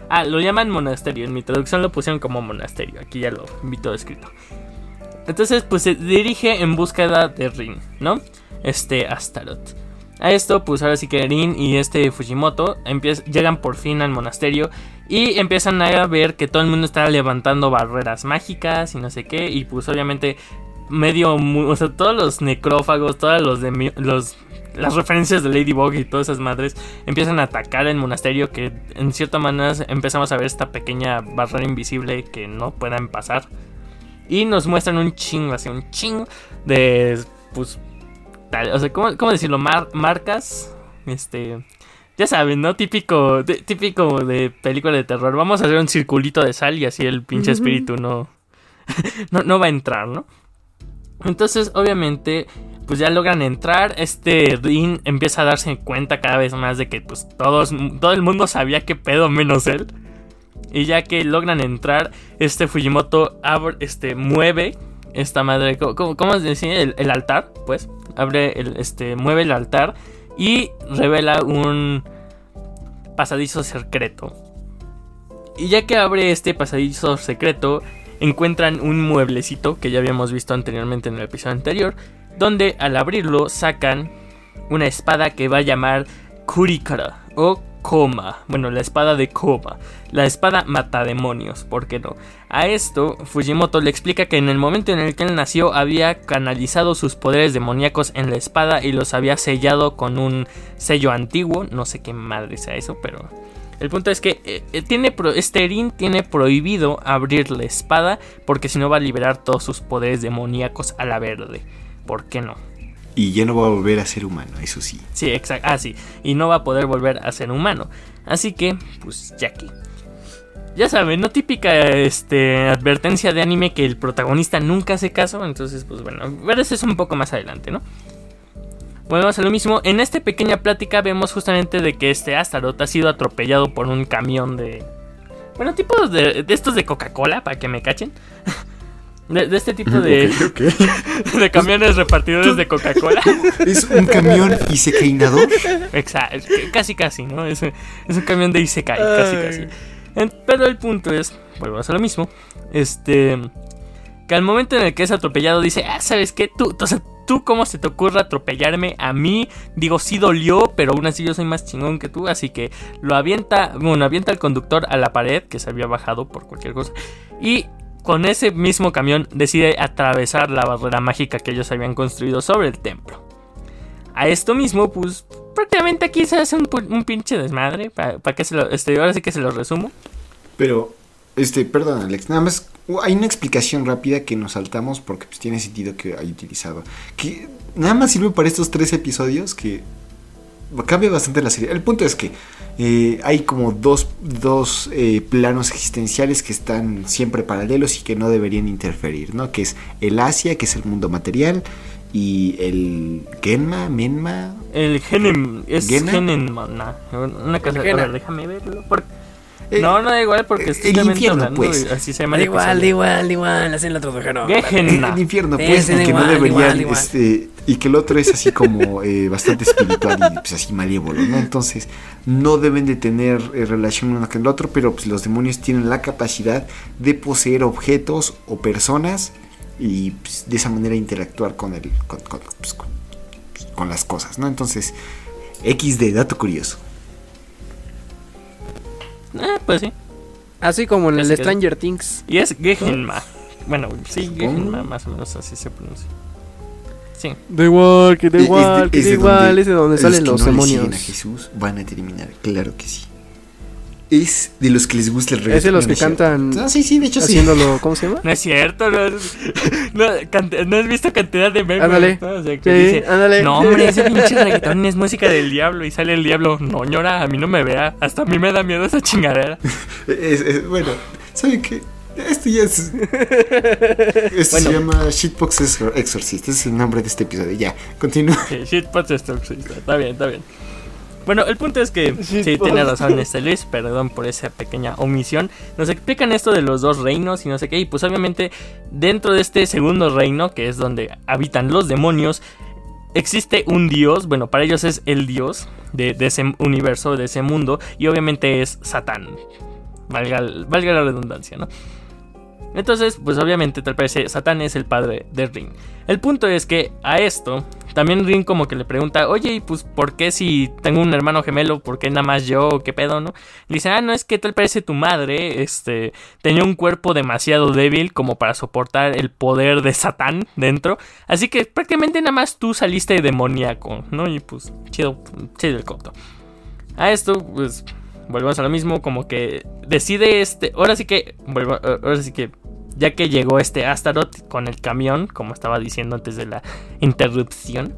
S2: Ah, lo llaman monasterio. En mi traducción lo pusieron como monasterio. Aquí ya lo invito escrito. Entonces, pues se dirige en búsqueda de Rin, ¿no? Este Astaroth. A esto, pues ahora sí que Rin y este Fujimoto llegan por fin al monasterio y empiezan a ver que todo el mundo está levantando barreras mágicas y no sé qué. Y pues obviamente medio, o sea, todos los necrófagos, todas los de los las referencias de Ladybug y todas esas madres empiezan a atacar el monasterio que en cierta manera empezamos a ver esta pequeña barrera invisible que no puedan pasar. Y nos muestran un chingo, así un chingo de pues tal, o sea, ¿cómo, cómo decirlo? Mar- marcas este ya saben, ¿no? Típico de, típico de película de terror. Vamos a hacer un circulito de sal y así el pinche espíritu no [LAUGHS] no, no va a entrar, ¿no? Entonces, obviamente, pues ya logran entrar. Este Rin empieza a darse cuenta cada vez más de que pues todos, todo el mundo sabía qué pedo menos él. Y ya que logran entrar, este Fujimoto abre, este, mueve esta madre. ¿Cómo, cómo, cómo se dice? El, el altar, pues. Abre el, este, mueve el altar y revela un pasadizo secreto. Y ya que abre este pasadizo secreto, encuentran un mueblecito que ya habíamos visto anteriormente en el episodio anterior, donde al abrirlo sacan una espada que va a llamar Kurikara o Koma, bueno, la espada de Koma, la espada matademonios, ¿por qué no? A esto, Fujimoto le explica que en el momento en el que él nació había canalizado sus poderes demoníacos en la espada y los había sellado con un sello antiguo, no sé qué madre sea eso, pero el punto es que eh, eh, tiene pro- este Rin tiene prohibido abrir la espada porque si no va a liberar todos sus poderes demoníacos a la verde. ¿Por qué no?
S1: Y ya no va a volver a ser humano, eso sí.
S2: Sí, exacto. Ah, sí. Y no va a poder volver a ser humano. Así que, pues ya que. Ya saben, no típica este, advertencia de anime que el protagonista nunca hace caso. Entonces, pues bueno, ver eso es un poco más adelante, ¿no? Volvemos a lo mismo. En esta pequeña plática vemos justamente de que este Astaroth ha sido atropellado por un camión de. Bueno, tipos de, de estos de Coca-Cola, para que me cachen. [LAUGHS] De, de este tipo de,
S1: Ok, ok. [LAUGHS]
S2: de camiones repartidores de Coca-Cola. [LAUGHS]
S1: Es un camión isekeinador.
S2: Exacto, casi casi, ¿no? Es, es un camión de Isekai, casi casi. En- Pero el punto es, vuelvo a hacer lo mismo, este, que al momento en el que es atropellado dice, ah, ¿sabes qué? Tú, o sea, tú cómo se te ocurre atropellarme a mí? Digo, sí dolió, pero aún así yo soy más chingón que tú, así que lo avienta, bueno, avienta al conductor a la pared, que se había bajado por cualquier cosa, y con ese mismo camión decide atravesar la barrera mágica que ellos habían construido sobre el templo. A esto mismo, pues prácticamente aquí se hace un, un pinche desmadre. Para que se lo. Este, ahora sí que se lo resumo.
S1: Pero, este, perdón, Alex, nada más hay una explicación rápida que nos saltamos porque pues, tiene sentido que hay utilizado. Que nada más sirve para estos tres episodios que cambia bastante la serie. El punto es que eh, hay como dos, dos eh, planos existenciales que están siempre paralelos y que no deberían interferir, ¿no? Que es el Asia, que es el mundo material, y el Genma, Menma.
S2: El Genem. Es
S1: ¿Gena?
S2: Genenmana. Una cosa. A ver, déjame verlo. porque-
S1: Eh,
S2: no, no da igual porque
S1: eh,
S2: estoy
S1: el infierno,
S2: hablando
S1: pues.
S2: así se llama
S3: Da
S2: el
S3: igual, da igual, da igual, así en la tradujeron.
S2: Gehenna.
S1: el infierno, pues, y que no deberían,
S3: igual, igual.
S1: este, y que el otro es así como [LAUGHS] eh, bastante espiritual y pues así malévolo, ¿no? Entonces, no deben de tener eh, relación uno con el otro, pero pues los demonios tienen la capacidad de poseer objetos o personas y pues, de esa manera interactuar con, el, con, con, pues, con- con las cosas, ¿no? Entonces, XD, dato curioso.
S2: Eh, pues sí.
S3: Así como en el. Stranger Things.
S2: Y es Gehenma. Bueno, sí. Gehenma, más o menos así se pronuncia. Sí.
S3: Da igual, que da igual, que da igual, es de donde salen los
S1: no le
S3: demonios.
S1: siguen a Jesús van a terminar, claro que sí. Es de los que les gusta el reggaetón.
S3: Es de los
S1: ¿no
S3: que cantan
S1: Ah, sí, sí, de hecho sí.
S3: haciéndolo, ¿cómo se llama?
S2: No es cierto, no, no, cante- no has visto cantidad de memes.
S3: Ándale.
S2: ¿no? O sea, que
S3: Sí,
S2: dice,
S3: ándale.
S2: no, hombre, ese [LAUGHS] pinche reggaetón es música del diablo. Y sale el diablo, no, ñora, a mí no me vea. Hasta a mí me da miedo esa chingadera. [LAUGHS]
S1: Es- es- bueno, ¿saben qué? Esto ya es. Esto
S2: Bueno.
S1: se llama Shitbox Exor- Exorcist. Ese es el nombre de este episodio. Ya, continúa.
S2: Sí, shitpost exorcista. Está bien, está bien. Bueno, el punto es que sí, tiene razón este Luis, perdón por esa pequeña omisión. Nos explican esto de los dos reinos y no sé qué. Y pues obviamente dentro de este segundo reino, que es donde habitan los demonios, existe un dios, bueno, para ellos es el dios de, de ese universo, de ese mundo, y obviamente es Satán. Valga, valga la redundancia, ¿no? Entonces, pues obviamente tal parece Satán es el padre de Ring. El punto es que a esto, también Ring como que le pregunta, oye, pues ¿por qué si tengo un hermano gemelo, por qué nada más yo, qué pedo, no? Le dice, ah, no, es que tal parece tu madre, este, tenía un cuerpo demasiado débil como para soportar el poder de Satán dentro, así que prácticamente nada más tú saliste demoníaco, ¿no? Y pues, chido, chido el coto. A esto, pues, volvemos a lo mismo, como que decide este, ahora sí que, vuelvo- ahora sí que, ya que llegó este Astaroth con el camión, como estaba diciendo antes de la interrupción,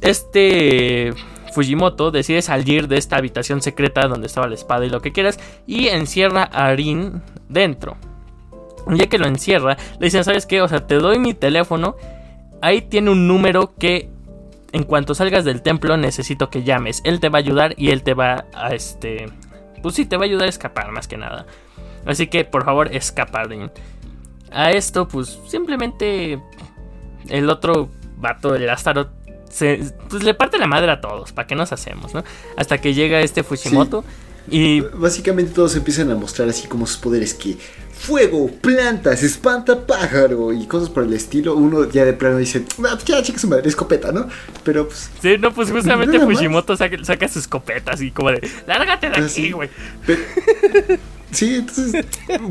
S2: este Fujimoto decide salir de esta habitación secreta donde estaba la espada y lo que quieras y encierra a Rin dentro. Ya que lo encierra, le dicen, ¿sabes qué? O sea, te doy mi teléfono, ahí tiene un número que en cuanto salgas del templo necesito que llames. Él te va a ayudar y él te va a este... Pues sí, te va a ayudar a escapar más que nada. Así que por favor escapa Rin. A esto pues simplemente el otro vato, el Astaroth, se, pues le parte la madre a todos. ¿Para qué nos hacemos, no? Hasta que llega este Fujimoto y...
S1: Básicamente todos empiezan a mostrar así como sus poderes que fuego, plantas, espanta pájaro y cosas por el estilo. Uno ya de plano dice, ah, pues ya chica su madre, escopeta, ¿no? Pero pues,
S2: Sí, no, pues justamente. Fujimoto saca, saca sus escopetas y como de... Lárgate de
S1: Ah,
S2: aquí, güey.
S1: sí, entonces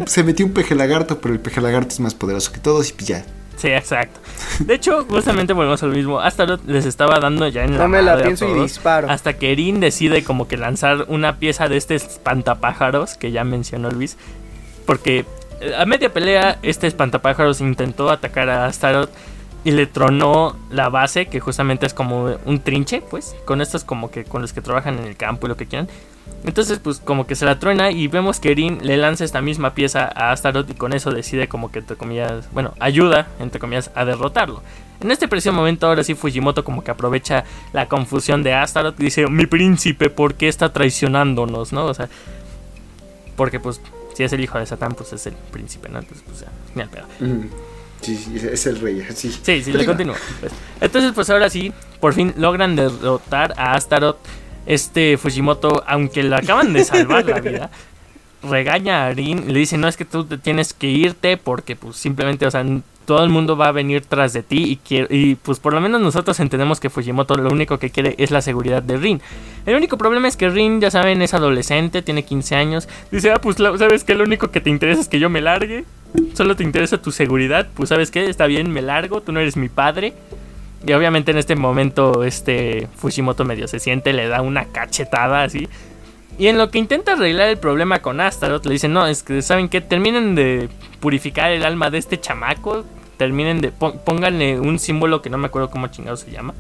S1: se metió un peje lagarto, pero el peje lagarto es más poderoso que todos y pues ya.
S2: Sí, exacto. De hecho, justamente volvemos a lo mismo. Astaroth les estaba dando ya en la
S3: No me la pienso y disparo.
S2: Hasta que Erin decide como que lanzar una pieza de este espantapájaros que ya mencionó Luis. Porque a media pelea este espantapájaros intentó atacar a Astaroth y le tronó la base, que justamente es como un trinche, pues, con estos como que con los que trabajan en el campo y lo que quieran. Entonces, pues como que se la truena y vemos que Erin le lanza esta misma pieza a Astaroth y con eso decide como que entre comillas, bueno, ayuda entre comillas a derrotarlo. En este preciso momento ahora sí Fujimoto como que aprovecha la confusión de Astaroth y dice, mi príncipe, ¿por qué está traicionándonos? ¿No? O sea, porque pues si es el hijo de Satán, pues es el príncipe, ¿no? Entonces, pues ya, ni al pedo.
S1: Mm, Sí, sí, es el rey, sí.
S2: Sí, sí, le continúo. pues. Entonces, pues ahora sí, por fin logran derrotar a Astaroth. Este Fujimoto, aunque le acaban de salvar la vida, regaña a Rin y le dice, no es que tú te tienes que irte porque pues simplemente, o sea, todo el mundo va a venir tras de ti y, pues por lo menos nosotros entendemos que Fujimoto lo único que quiere es la seguridad de Rin. El único problema es que Rin, ya saben, es adolescente, tiene 15 años. Dice, ah, pues sabes que lo único que te interesa es que yo me largue. Solo te interesa tu seguridad. Pues sabes qué, está bien, me largo, tú no eres mi padre. Y obviamente en este momento este Fujimoto medio se siente, le da una cachetada así. Y en lo que intenta arreglar el problema con Astaroth, le dicen, no, es que, ¿saben qué? Terminen de purificar el alma de este chamaco. Terminen de... Pónganle un símbolo que no me acuerdo cómo chingado se llama.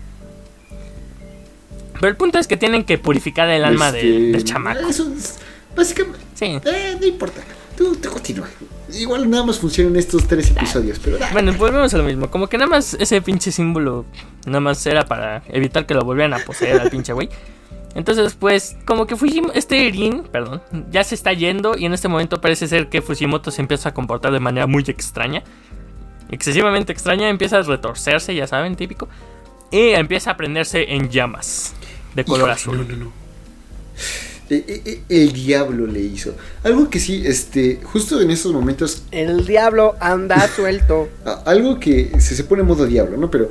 S2: Pero el punto es que tienen que purificar el alma
S1: Este,
S2: del chamaco.
S1: Eso es, básicamente,
S2: Sí.
S1: eh, no importa. Tú, tú continúa. Igual nada más funcionan estos tres episodios, pero.
S2: Bueno, volvemos a lo mismo. Como que nada más ese pinche símbolo, nada más era para evitar que lo volvieran a poseer al pinche güey. Entonces, pues, como que Fujimoto, este Erin, perdón, ya se está yendo y en este momento parece ser que Fujimoto se empieza a comportar de manera muy extraña. Excesivamente extraña, empieza a retorcerse, ya saben, típico. Y empieza a prenderse en llamas de color
S1: Híjole,
S2: azul.
S1: No, no, no. E- e- e- El diablo le hizo. Algo que sí, este, justo en estos momentos,
S3: El diablo anda [LAUGHS] suelto.
S1: a- algo que se, se pone en modo diablo, ¿no? Pero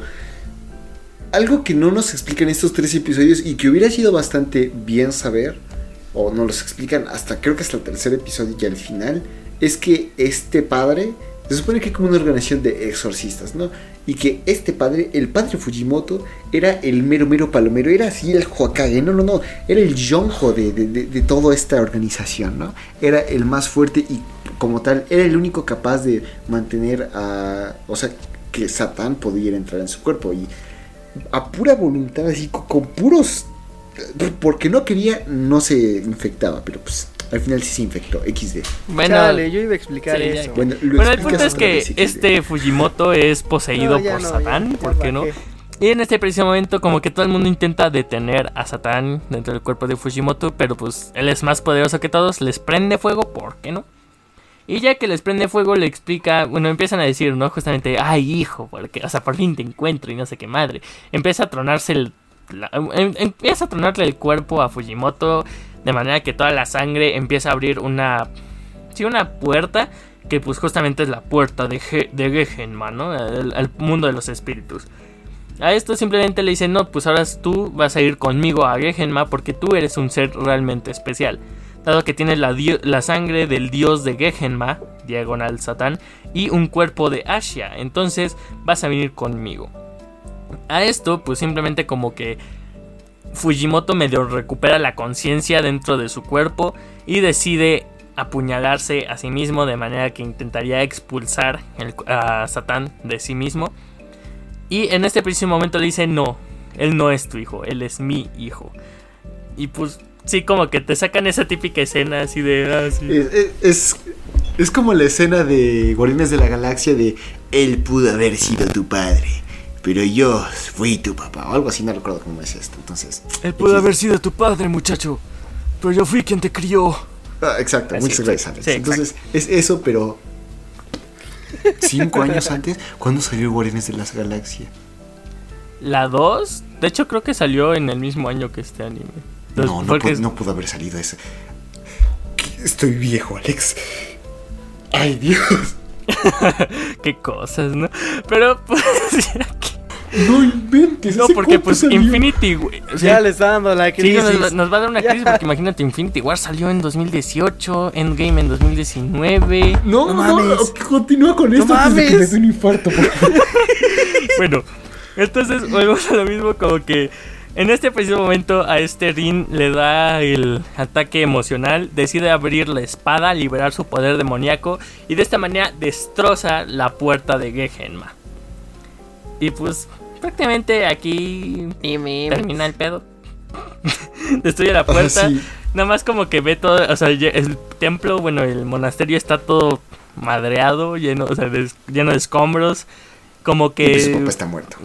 S1: algo que no nos explican estos tres episodios y que hubiera sido bastante bien saber, o no los explican hasta creo que hasta el tercer episodio y al final, es que este padre, se supone que como una organización de exorcistas, ¿no? Y que este padre, el padre Fujimoto, era el mero mero palomero, era así el Hokage, no, no, no, era el yonjo de, de, de- de toda esta organización, ¿no? Era el más fuerte y como tal, era el único capaz de mantener a, o sea, que Satán pudiera entrar en su cuerpo y a pura voluntad, así co- con, puros, porque no quería, no se infectaba, pero pues al final sí se infectó, XD.
S2: Bueno,
S3: Chale, yo iba a explicar
S2: sí,
S3: eso.
S1: Bueno, lo
S2: bueno, el punto es que este Fujimoto es poseído
S3: No,
S2: por
S3: no,
S2: Satán,
S3: ya, ya
S2: ¿por qué no? Y en este preciso momento como que todo el mundo intenta detener a Satán dentro del cuerpo de Fujimoto, pero pues él es más poderoso que todos, les prende fuego, ¿por qué no? Y ya que les prende fuego le explica, bueno, empiezan a decir, ¿no? Justamente, ay hijo, porque, o sea, por fin te encuentro y no sé qué madre. Empieza a tronarse el... la- em- empieza a tronarle el cuerpo a Fujimoto de manera que toda la sangre empieza a abrir una... Sí, una puerta que pues justamente es la puerta de, Ge- de ¿no? Al, mundo de los espíritus. A esto simplemente le dicen, no, pues ahora tú vas a ir conmigo a Gehenma porque tú eres un ser realmente especial. Dado que tienes la, la sangre del dios de Gehenma, diagonal Satán, y un cuerpo de Ashia. Entonces vas a venir conmigo. A esto, pues simplemente como que Fujimoto medio recupera la conciencia dentro de su cuerpo y decide apuñalarse a sí mismo de manera que intentaría expulsar a Satán de sí mismo. Y en este preciso momento le dice, no, él no es tu hijo, él es mi hijo. Y pues sí, como que te sacan esa típica escena así de... ah,
S1: es- es como la escena de Guardianes de la Galaxia de Él pudo haber sido tu padre, pero yo fui tu papá, o algo así, no recuerdo cómo es esto. Entonces,
S2: Él pudo haber sido tu padre, muchacho, pero yo fui quien te crió.
S1: Ah, exacto,
S2: Así,
S1: muchas gracias, Alex.
S2: sí,
S1: Entonces, es eso, pero. Cinco años antes, ¿cuándo salió Guardianes de las Galaxias?
S2: La 2, de hecho creo que salió en el mismo año que este anime. Entonces,
S1: No, no,
S2: porque
S1: pu-
S2: es-
S1: no pudo haber salido ese. Estoy viejo, Alex. Ay, Dios. [LAUGHS]
S2: Qué cosas, ¿no? Pero pues... [LAUGHS]
S1: No inventes.
S2: no,
S1: ¿hace
S2: porque pues
S1: salió?
S2: Infinity... güey, o sea,
S3: Ya le está dando la
S2: Sí,
S3: crisis.
S2: nos, nos va a dar una crisis
S3: Ya.
S2: porque imagínate, Infinity War salió en 2018, Endgame en 2019.
S1: No,
S3: No
S1: no, continúa con esto antes de que un infarto. por favor. [LAUGHS]
S2: Bueno, entonces volvemos a lo mismo como que en este preciso momento a este Rin le da el ataque emocional, decide abrir la espada, liberar su poder demoníaco y de esta manera destroza la puerta de Gehenma. Y pues prácticamente aquí termina el pedo. [LAUGHS] Destruye la puerta.
S1: Ah, sí.
S2: Nada más como que ve todo, o sea, el templo, bueno, el monasterio está todo madreado, lleno, o sea, de- lleno de escombros. Como
S1: Y su
S2: que...
S1: papá está muerto.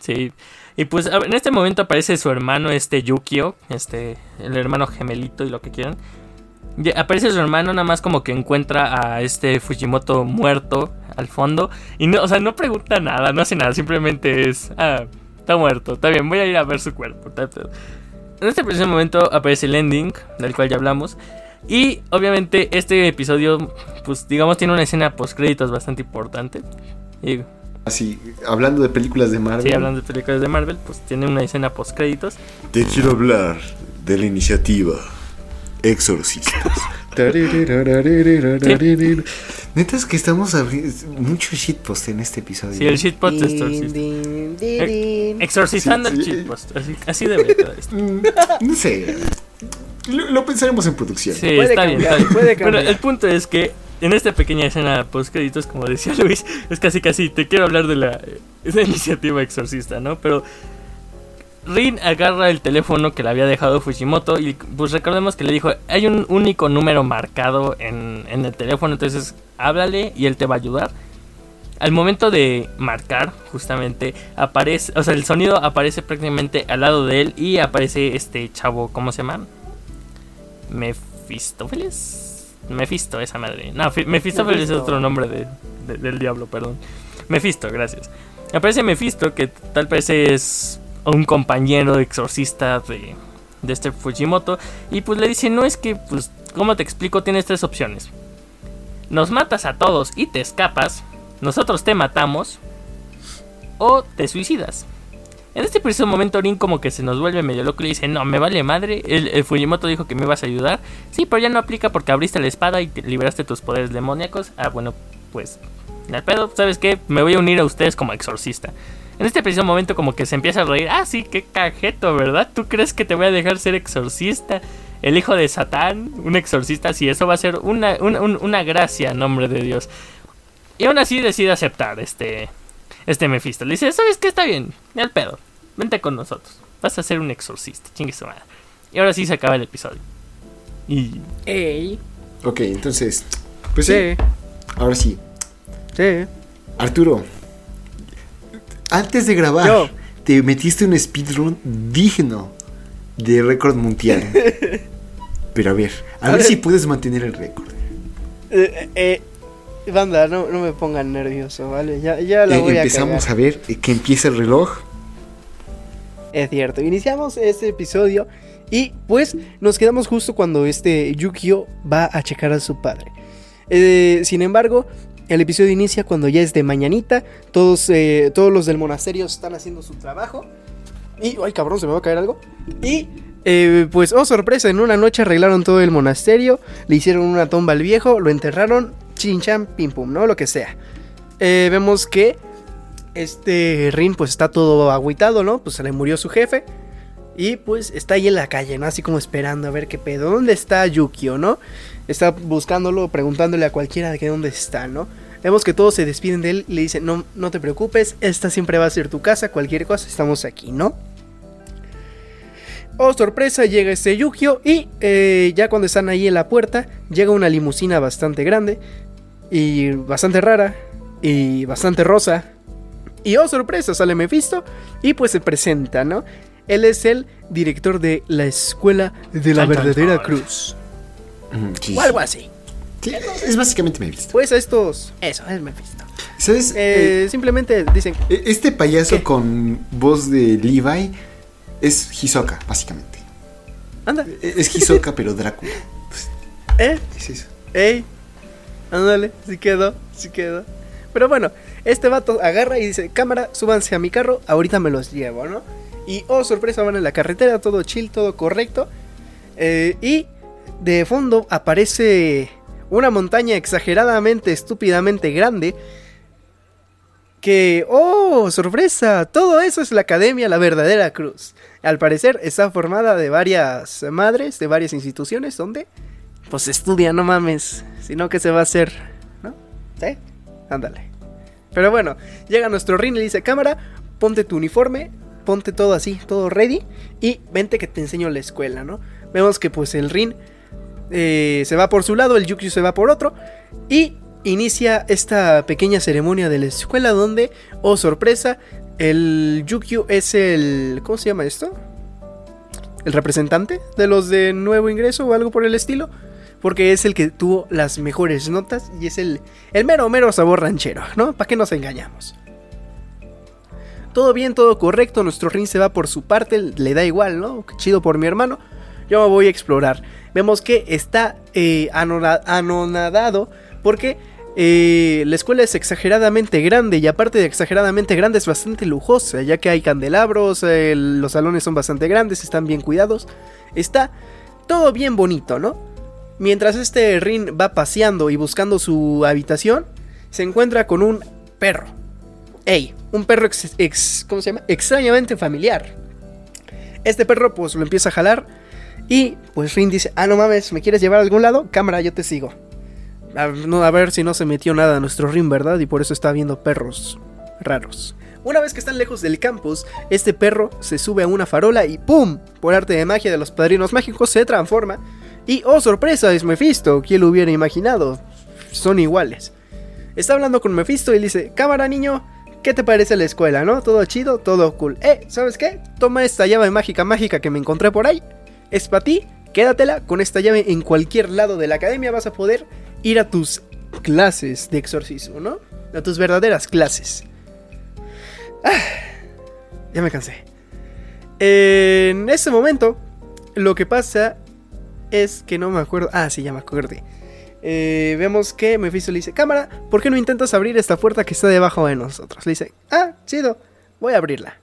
S2: Sí. Y pues en este momento aparece su hermano, este Yukio, este, el hermano gemelito y lo que quieran. Y aparece su hermano nada más como que encuentra a este Fujimoto muerto al fondo. Y no, o sea, no pregunta nada, no hace nada, simplemente es, ah, está muerto, está bien, voy a ir a ver su cuerpo. En este preciso momento aparece el ending, del cual ya hablamos. Y obviamente este episodio, pues digamos, tiene una escena post créditos bastante importante. Y
S1: Así, hablando de películas de Marvel.
S2: Sí, hablando de películas de Marvel, pues tiene una escena post créditos.
S1: Te quiero hablar de la iniciativa Exorcistas. [LAUGHS] Neta es que estamos abriendo mucho shitpost en este episodio.
S2: Sí, el shitpost
S3: din.
S2: Exorcizando
S1: Sí,
S2: el shitpost. Así, así debe quedar esto.
S1: No sé. Lo, lo pensaremos en producción.
S2: Sí,
S3: Puede
S2: está bien, está
S3: puede cambiar.
S2: el punto es que en esta pequeña escena post créditos, como decía Luis, es casi casi te quiero hablar de la, de la iniciativa exorcista, ¿no? Pero Rin agarra el teléfono que le había dejado Fujimoto y pues recordemos que le dijo, hay un único número marcado en, en el teléfono, entonces háblale y él te va a ayudar. Al momento de marcar, justamente, aparece, o sea, el sonido aparece prácticamente al lado de él y aparece este chavo, ¿cómo se llama? Mefistófeles. Mefisto, esa madre. No, Fi- Mefistófeles es otro nombre de- de- del diablo, perdón. Mefisto, gracias. Aparece Mefisto, que tal parece es un compañero exorcista de, de este Fujimoto. Y pues le dice, no es que, pues, ¿cómo te explico? Tienes tres opciones. Nos matas a todos y te escapas. Nosotros te matamos. O te suicidas. En este preciso momento Rin como que se nos vuelve medio loco y le dice, no, me vale madre, el, Fujimoto dijo que me ibas a ayudar. Sí, pero ya no aplica porque abriste la espada y liberaste tus poderes demoníacos. Ah, bueno, pues... Al pedo, ¿sabes qué? Me voy a unir a ustedes como exorcista. En este preciso momento como que se empieza a reír. Ah, sí, qué cajeto, ¿verdad? ¿Tú crees que te voy a dejar ser exorcista? El hijo de Satán, un exorcista, sí, eso va a ser una, una, gracia, nombre de Dios. Y aún así decide aceptar este, este Mephisto. Le dice, ¿sabes qué? Está bien, al pedo. Vente con nosotros. Vas a ser un exorcista, chingue su madre. Y ahora sí se acaba el episodio. Y...
S3: Ey.
S1: Ok, entonces... Pues sí. Ahora sí.
S3: Sí.
S1: Arturo, antes de grabar, te metiste un speedrun digno de récord mundial. [LAUGHS] Pero a ver, a, ver, si puedes mantener el récord.
S3: Eh, eh, banda, no, no, me pongan nervioso, ¿vale? Ya, ya la eh, voy
S1: Empezamos a, ver que empieza el reloj.
S3: Es cierto, iniciamos este episodio y pues nos quedamos justo cuando este Yukio va a checar a su padre. sin embargo, el episodio inicia cuando ya es de mañanita. Todos, eh, todos los del monasterio están haciendo su trabajo. Y, ay cabrón, se me va a caer algo. Y, eh, pues, oh sorpresa, en una noche arreglaron todo el monasterio. Le hicieron una tumba al viejo, lo enterraron. Chinchan, pim pum, ¿no? Lo que sea. Eh, vemos que este Rin, pues está todo agüitado, ¿no? Pues se le murió su jefe. Y pues está ahí en la calle, ¿no? Así como esperando a ver qué pedo. ¿Dónde está Yukio, no? Está buscándolo, preguntándole a cualquiera de que dónde está, ¿no? Vemos que todos se despiden de él y le dicen, no, no te preocupes, esta siempre va a ser tu casa, cualquier cosa, estamos aquí, ¿no? Oh, sorpresa, llega este Yukio y eh, ya cuando están ahí en la puerta, llega una limusina bastante grande y bastante rara y bastante rosa. Y oh, sorpresa, sale Mephisto y pues se presenta, ¿no? Él es el director de la Escuela de la Verdadera Cruz. o algo así
S1: es básicamente Mephisto.
S3: Pues estos. Eso, es Mephisto.
S1: ¿Sabes?
S3: Eh, eh, simplemente dicen.
S1: E, este payaso con voz de Levi es Hisoka, básicamente.
S3: Anda.
S1: E, es Hisoka, [LAUGHS] pero Drácula.
S3: ¿Eh? Es eso. ¡Ey! Ándale, sí quedó, sí quedó. Pero bueno, este vato agarra y dice: Cámara, súbanse a mi carro, ahorita me los llevo, ¿no? Y oh, sorpresa, van en la carretera, todo chill, todo correcto. Eh, y de fondo aparece una montaña exageradamente, estúpidamente grande. Que, oh, sorpresa, todo eso es la Academia La Verdadera Cruz. Al parecer está formada de varias madres, de varias instituciones donde, pues estudia, no mames, sino que se va a hacer, ¿no? ¿Sí? Ándale. Pero bueno, llega nuestro Rin y dice, cámara, ponte tu uniforme, ponte todo así, todo ready y vente que te enseño la escuela, ¿no? Vemos que pues el Rin eh, se va por su lado, el Yukio se va por otro. Y inicia esta pequeña ceremonia de la escuela donde, oh sorpresa, el Yukio es el... ¿Cómo se llama esto? El representante de los de nuevo ingreso o algo por el estilo. Porque es el que tuvo las mejores notas y es el, el mero, mero sabor ranchero, ¿no? ¿Para qué nos engañamos? Todo bien, todo correcto, nuestro ring se va por su parte, le da igual, ¿no? chido por mi hermano. Yo me voy a explorar vemos que está eh, anonadado porque eh, la escuela es exageradamente grande y aparte de exageradamente grande es bastante lujosa, ya que hay candelabros, eh, los salones son bastante grandes, están bien cuidados, está todo bien bonito, ¿no? Mientras este Rin va paseando y buscando su habitación, se encuentra con un perro. Ey, un perro ¿cómo se llama? extrañamente familiar. Este perro pues lo empieza a jalar y pues Rin dice, ah, no mames, ¿me quieres llevar a algún lado? Cámara, yo te sigo. A, no, a ver si no se metió nada a nuestro Rin, ¿verdad? Y por eso está viendo perros raros. Una vez que están lejos del campus, este perro se sube a una farola y ¡pum! Por arte de magia de los padrinos mágicos se transforma. Y ¡oh sorpresa! Es Mephisto. ¿Quién lo hubiera imaginado? Son iguales. Está hablando con Mephisto y le dice, cámara niño, ¿qué te parece la escuela, no? Todo chido, todo cool. Eh, ¿sabes qué? Toma esta llave mágica mágica que me encontré por ahí es para ti, quédatela con esta llave en cualquier lado de la academia vas a poder ir a tus clases de exorcismo, ¿no? A tus verdaderas clases. Ah, ya me cansé. En ese momento, lo que pasa es que no me acuerdo. Ah, sí, ya me acordé. Eh, vemos que Mephisto le dice, cámara, ¿por qué no intentas abrir esta puerta que está debajo de nosotros? Le dice, ah, chido, voy a abrirla.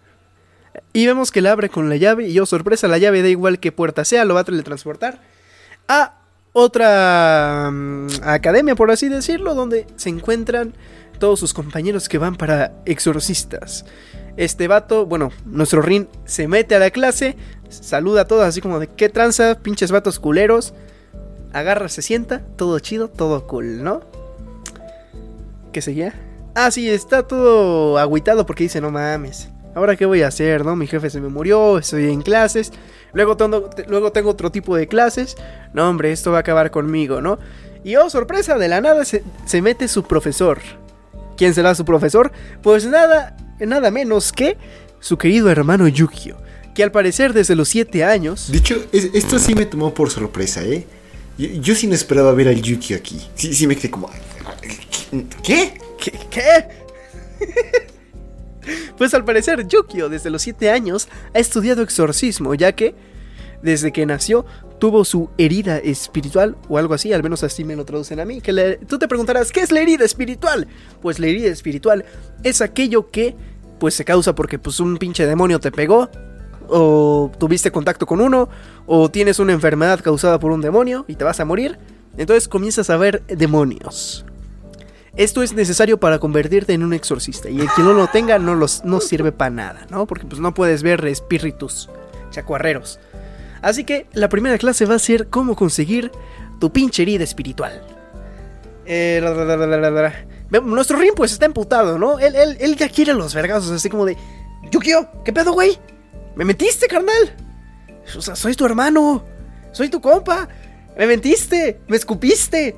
S3: Y vemos que la abre con la llave y yo, sorpresa, la llave da igual que puerta sea, lo va a teletransportar a otra mm, academia, por así decirlo, donde se encuentran todos sus compañeros que van para exorcistas. Este vato, bueno, nuestro Rin se mete a la clase, saluda a todos así como de qué tranza, pinches vatos culeros. Agarra, se sienta, todo chido, todo cool, ¿no? ¿Qué seguía? Ah, sí, está todo agüitado porque dice, no mames. Ahora qué voy a hacer, ¿no? Mi jefe se me murió, estoy en clases. Luego tengo, luego tengo otro tipo de clases. No, hombre, esto va a acabar conmigo, ¿no? Y oh, sorpresa, de la nada se, se mete su profesor. ¿Quién será su profesor? Pues nada, nada menos que su querido hermano Yukio. Que al parecer desde los 7 años...
S1: De hecho, es- esto sí me tomó por sorpresa, ¿eh? Yo, yo sí no esperaba ver al Yukio aquí. Sí, sí me quedé como... ¿Qué?
S3: ¿Qué? ¿Qué? Pues al parecer Yukio desde los 7 años ha estudiado exorcismo, ya que desde que nació tuvo su herida espiritual o algo así, al menos así me lo traducen a mí. Que le- tú te preguntarás, ¿qué es la herida espiritual? Pues la herida espiritual es aquello que pues se causa porque pues un pinche demonio te pegó o tuviste contacto con uno o tienes una enfermedad causada por un demonio y te vas a morir. Entonces comienzas a ver demonios. Esto es necesario para convertirte en un exorcista. Y el que no lo tenga no, los, no sirve para nada, ¿no? Porque pues no puedes ver espíritus chacuarreros. Así que la primera clase va a ser cómo conseguir tu pinche herida espiritual. Nuestro Rin pues está emputado, ¿no? Él ya quiere los vergazos, así como de... Yukio, ¿qué pedo, güey? ¿Me mentiste, carnal? O sea, soy tu hermano. Soy tu compa. Me mentiste. Me escupiste.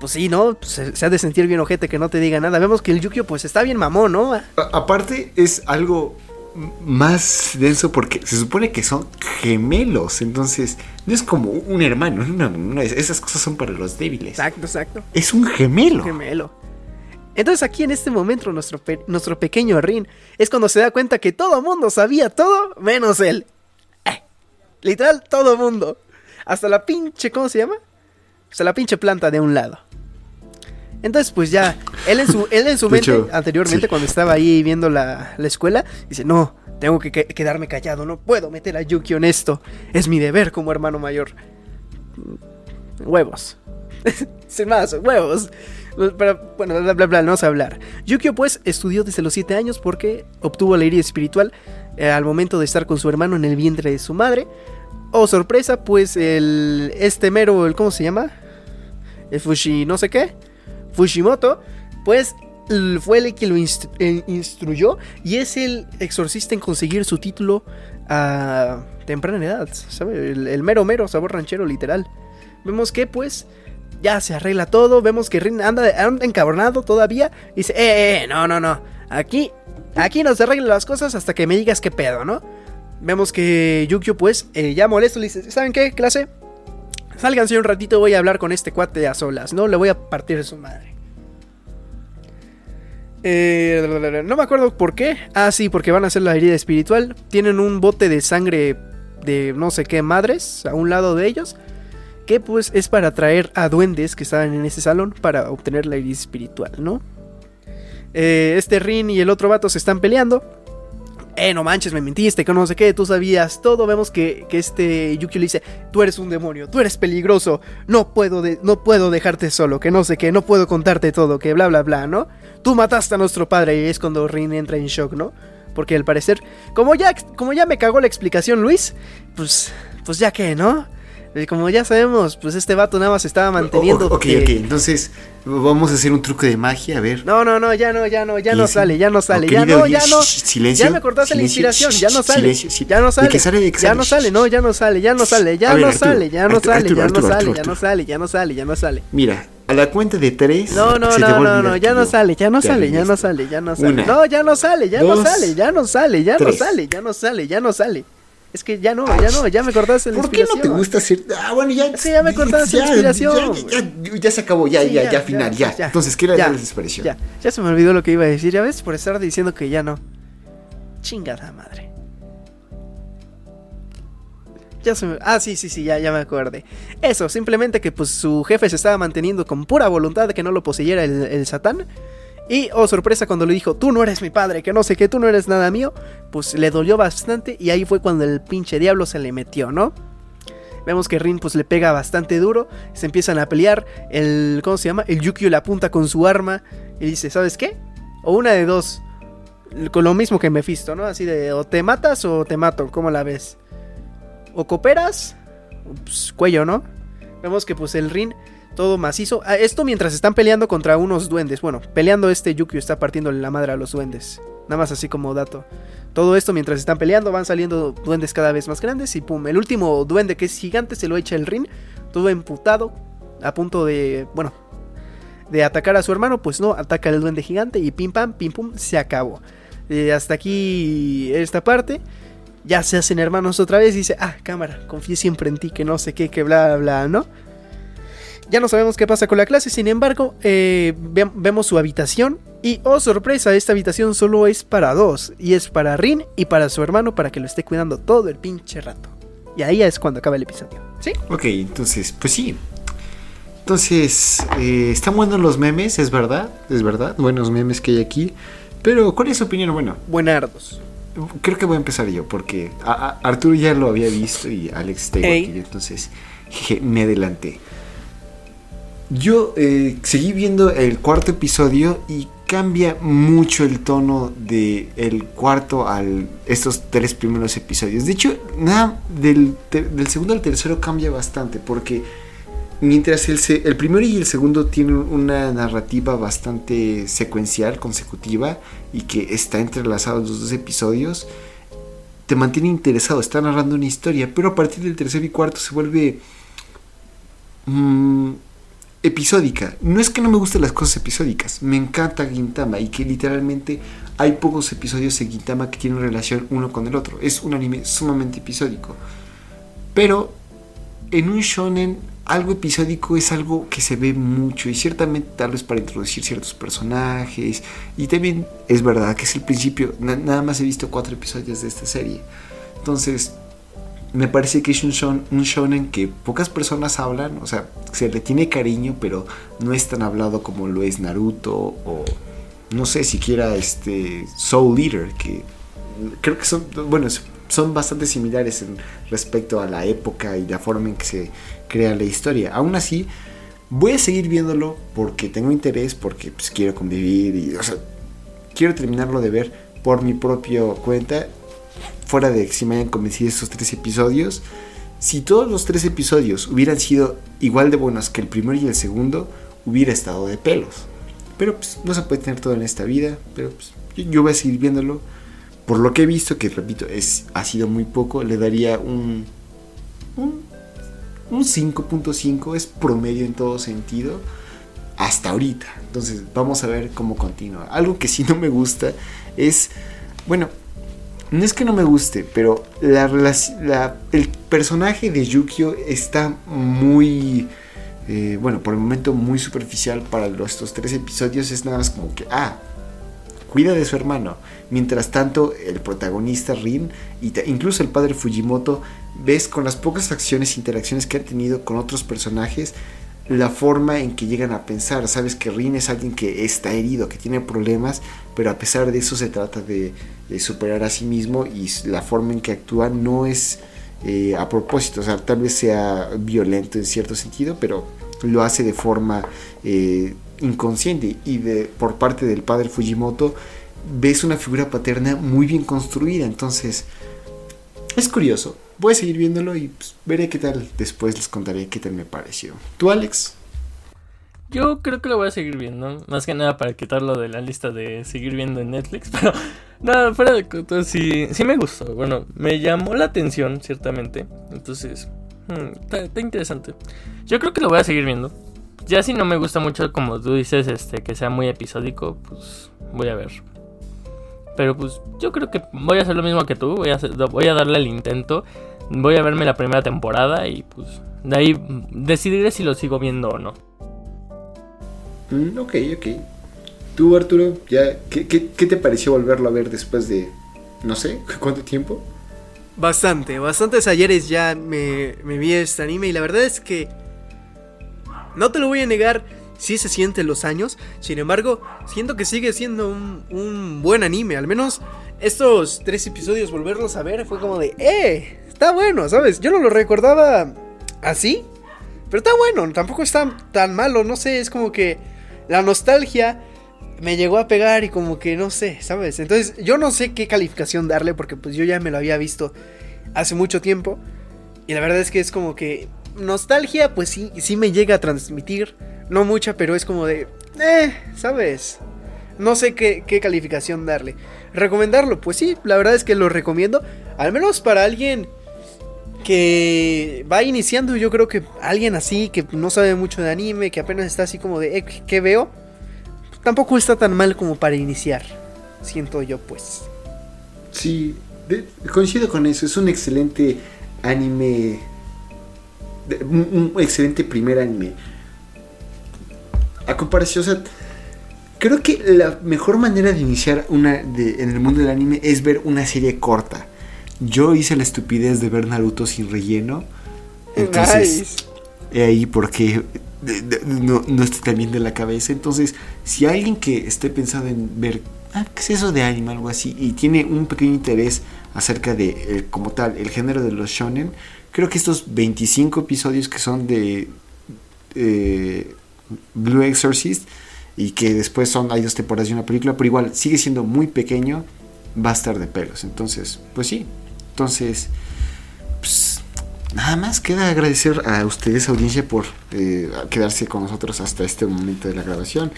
S3: Pues sí, ¿no? Pues se, se ha de sentir bien ojete que no te diga nada. Vemos que el Yukio pues está bien mamón, ¿no?
S1: A- aparte es algo más denso porque se supone que son gemelos, entonces no es como un hermano, no, no, es- esas cosas son para los débiles.
S3: Exacto, exacto.
S1: Es un gemelo.
S3: Gemelo. Entonces aquí en este momento nuestro, pe- nuestro pequeño Rin es cuando se da cuenta que todo mundo sabía todo menos él. Eh, literal, todo mundo. Hasta la pinche, ¿cómo se llama? Hasta la pinche planta de un lado. Entonces pues ya, él en su, él en su mente,
S1: hecho,
S3: anteriormente
S1: sí.
S3: cuando estaba ahí viendo la, la escuela, dice, no, tengo que, que- quedarme callado, no puedo meter a Yuki en esto. Es mi deber como hermano mayor. Huevos. [LAUGHS] Sin más, huevos. Pero bueno, bla bla bla, no vamos a hablar. Yukio pues estudió desde los 7 años porque obtuvo la herida espiritual eh, al momento de estar con su hermano en el vientre de su madre. Oh, sorpresa, pues el este mero, el ¿cómo se llama? El Fushi no sé qué, Fushimoto, pues fue el que lo eh, instruyó y es el exorcista en conseguir su título a temprana edad, ¿sabe? El, mero mero sabor ranchero literal. Vemos que pues ya se arregla todo, vemos que Rin anda, anda encabronado todavía y dice, eh, eh, eh, no, no, no, aquí, aquí no se arreglan las cosas hasta que me digas qué pedo, ¿no? Vemos que Yukio pues eh, ya molesto le dice, ¿saben qué, clase? Sálganse un ratito, voy a hablar con este cuate a solas, ¿no? Le voy a partir de su madre. Eh, no me acuerdo por qué. Ah, sí, porque van a hacer la herida espiritual. Tienen un bote de sangre de no sé qué madres a un lado de ellos. Que pues es para traer a duendes que estaban en ese salón para obtener la herida espiritual, ¿no? Eh, este Rin y el otro vato se están peleando. Eh, no manches, me mentiste, que no sé qué, tú sabías todo. Vemos que, que este Yukio le dice, tú eres un demonio, tú eres peligroso, no puedo, de- no puedo dejarte solo, que no sé qué, no puedo contarte todo, que bla bla bla, ¿no? Tú mataste a nuestro padre y es cuando Rin entra en shock, ¿no? Porque al parecer, como ya, como ya me cagó la explicación Luis, pues, pues ya que, ¿no? Eh, Como ya sabemos, pues este vato nada más estaba manteniendo...
S1: O- ok,
S3: que-
S1: ok, entonces vamos a hacer un truco de magia, a ver.
S3: No, no, no, ya no, ya no, ya no sale, ya no sale, ya no, ya no.
S1: silencio,
S3: ya me cortaste la inspiración, ya no sale. Ya no
S1: ¿De
S3: sale. ya no sale, no, ya no sale, ya no sale, ya no sale, ya no sale, ya no sale, ya no sale, ya no sale, ya no sale.
S1: Mira, a la cuenta de tres.
S3: No, no, no, no, no, ya no sale, ya no sale, ya no sale, ya no sale. No, ya no sale, ya no sale, ya no sale, ya no sale, ya no sale, ya no sale. Es que ya no, ya no, ya me cortaste la
S1: ¿Por qué no te
S3: inspiración.
S1: gusta hacer.? Ah, bueno, ya.
S3: Que ya me cortaste la
S1: ya,
S3: inspiración,
S1: Ya, ya, ya se acabó, ya,
S3: Sí,
S1: ya, ya, final, ya. Entonces, ¿qué era
S3: ya,
S1: la desesperación?
S3: Ya, ya se me olvidó lo que iba a decir, ya ves, por estar diciendo que ya no. Chingada madre. Ya se me- Ah, sí, sí, sí, ya, ya me acordé. Eso, simplemente que pues su jefe se estaba manteniendo con pura voluntad de que no lo poseyera el, el satán. Y, oh sorpresa, cuando le dijo, tú no eres mi padre, que no sé qué, tú no eres nada mío, pues le dolió bastante y ahí fue cuando el pinche diablo se le metió, ¿no? Vemos que Rin pues le pega bastante duro, se empiezan a pelear, el, ¿cómo se llama? El Yukio le apunta con su arma y dice, ¿sabes qué? O una de dos, con lo mismo que Mephisto, ¿no? Así de, o te matas o te mato, ¿cómo la ves? O cooperas, pues, cuello, ¿no? Vemos que pues el Rin todo macizo. Ah, esto mientras están peleando contra unos duendes. Bueno, peleando este Yukio está partiéndole la madre a los duendes. Nada más así como dato. Todo esto mientras están peleando van saliendo duendes cada vez más grandes y pum, el último duende que es gigante se lo echa el Rin. Todo emputado, a punto de, bueno, de atacar a su hermano, pues no, ataca al duende gigante y pim pam, pim pum, se acabó. Eh, hasta aquí esta parte. Ya se hacen hermanos otra vez y dice, ah, cámara, confié siempre en ti, que no sé qué, que bla, bla, ¿no? Ya no sabemos qué pasa con la clase, sin embargo, eh, ve- vemos su habitación y, oh sorpresa, esta habitación solo es para dos, y es para Rin y para su hermano para que lo esté cuidando todo el pinche rato. Y ahí es cuando acaba el episodio, ¿sí?
S1: Ok, entonces, pues sí. Entonces, eh, están buenos los memes, es verdad, es verdad, buenos memes que hay aquí. Pero, ¿cuál es su opinión? Bueno,
S3: Buenardos.
S1: creo que voy a empezar yo, porque a- a- Arturo ya lo había visto y Alex está igual que yo, entonces jeje, me adelanté. Yo eh, seguí viendo el cuarto episodio y cambia mucho el tono de el cuarto al estos tres primeros episodios. De hecho, nada del, del segundo al tercero cambia bastante porque mientras el, el primero y el segundo tienen una narrativa bastante secuencial, consecutiva y que está entrelazado en los dos episodios, te mantiene interesado, está narrando una historia, pero a partir del tercer y cuarto se vuelve mm, episódica. No es que no me gusten las cosas episódicas, me encanta Gintama y que literalmente hay pocos episodios en Gintama que tienen relación uno con el otro. Es un anime sumamente episódico. Pero en un shonen algo episódico es algo que se ve mucho y ciertamente tal vez para introducir ciertos personajes y también es verdad que es el principio, na- nada más he visto cuatro episodios de esta serie. Entonces, me parece que es un, shon- un shonen que pocas personas hablan, o sea, se le tiene cariño, pero no es tan hablado como lo es Naruto o no sé siquiera este Soul Eater, que creo que son, bueno, son bastante similares en respecto a la época y la forma en que se crea la historia. Aún así, voy a seguir viéndolo porque tengo interés, porque pues, quiero convivir y, quiero terminarlo de ver por mi propia cuenta fuera de que si me hayan convencido estos tres episodios, si todos los tres episodios hubieran sido igual de buenos que el primero y el segundo, hubiera estado de pelos. Pero pues no se puede tener todo en esta vida, pero pues yo, yo voy a seguir viéndolo. Por lo que he visto, que repito, es, ha sido muy poco, le daría un, un, un 5.5, es promedio en todo sentido, hasta ahorita. Entonces vamos a ver cómo continúa. Algo que sí no me gusta es, bueno, no es que no me guste, pero la, el personaje de Yukio está muy, eh, bueno, por el momento muy superficial para los, estos tres episodios. Es nada más como que, ah, cuida de su hermano. Mientras tanto, el protagonista Rin y incluso el padre Fujimoto, ves con las pocas acciones e interacciones que han tenido con otros personajes, la forma en que llegan a pensar. Sabes que Rin es alguien que está herido, que tiene problemas, pero a pesar de eso se trata de, superar a sí mismo y la forma en que actúa no es eh, a propósito, o sea, tal vez sea violento en cierto sentido, pero lo hace de forma eh, inconsciente y de, por parte del padre Fujimoto ves una figura paterna muy bien construida, entonces es curioso. Voy a seguir viéndolo y pues, veré qué tal. Después les contaré qué tal me pareció. ¿Tú, Alex?
S2: Yo creo que lo voy a seguir viendo. Más que nada para quitarlo de la lista de seguir viendo en Netflix. [LAUGHS] Pero nada, fuera de coto, sí, sí me gustó. Bueno, me llamó la atención, ciertamente. Entonces, hmm, está, está interesante. Yo creo que lo voy a seguir viendo. Ya si no me gusta mucho, como tú dices, este, que sea muy episódico, pues voy a ver. Pero pues yo creo que voy a hacer lo mismo que tú. Voy a, hacer- voy a darle el intento. Voy a verme la primera temporada y pues de ahí decidiré si lo sigo viendo o no.
S1: Mm, ok, ok. ¿Tú, Arturo? ¿Ya, qué, qué, qué te pareció volverlo a ver después de, no sé, [LAUGHS] cuánto tiempo?
S3: Bastante, bastantes ayeres ya me, me vi este anime y la verdad es que no te lo voy a negar, sí se sienten los años, sin embargo, siento que sigue siendo un, un buen anime, al menos estos tres episodios volverlos a ver fue como de, ¡eh! Está bueno, ¿sabes? Yo no lo recordaba así, pero está bueno, tampoco está tan malo, no sé, es como que la nostalgia me llegó a pegar y como que no sé, ¿sabes? Entonces yo no sé qué calificación darle porque pues yo ya me lo había visto hace mucho tiempo y la verdad es que es como que nostalgia pues sí, sí me llega a transmitir, no mucha, pero es como de, eh, ¿sabes? No sé qué, qué calificación darle. ¿Recomendarlo? Pues sí, la verdad es que lo recomiendo, al menos para alguien que va iniciando, yo creo que alguien así, que no sabe mucho de anime, que apenas está así como de, eh, ¿qué veo? Tampoco está tan mal como para iniciar, siento yo pues.
S1: Sí, coincido con eso. Es un excelente anime. un excelente primer anime. A comparación, o sea, creo que la mejor manera de iniciar una de- en el mundo del anime es ver una serie corta. Yo hice la estupidez de ver Naruto sin relleno. Entonces,
S3: Nice.
S1: he ahí porque no, no estoy tan bien de la cabeza. Entonces, si alguien que esté pensando en ver, ah, ¿qué es eso de anime? Algo así, y tiene un pequeño interés acerca de, eh, como tal, el género de los shonen, creo que estos 25 episodios que son de eh, Blue Exorcist y que después son, hay dos temporadas y una película, pero igual sigue siendo muy pequeño, va a estar de pelos. Entonces, pues sí. Entonces, pues, nada más queda agradecer a ustedes, audiencia, por eh, quedarse con nosotros hasta este momento de la grabación.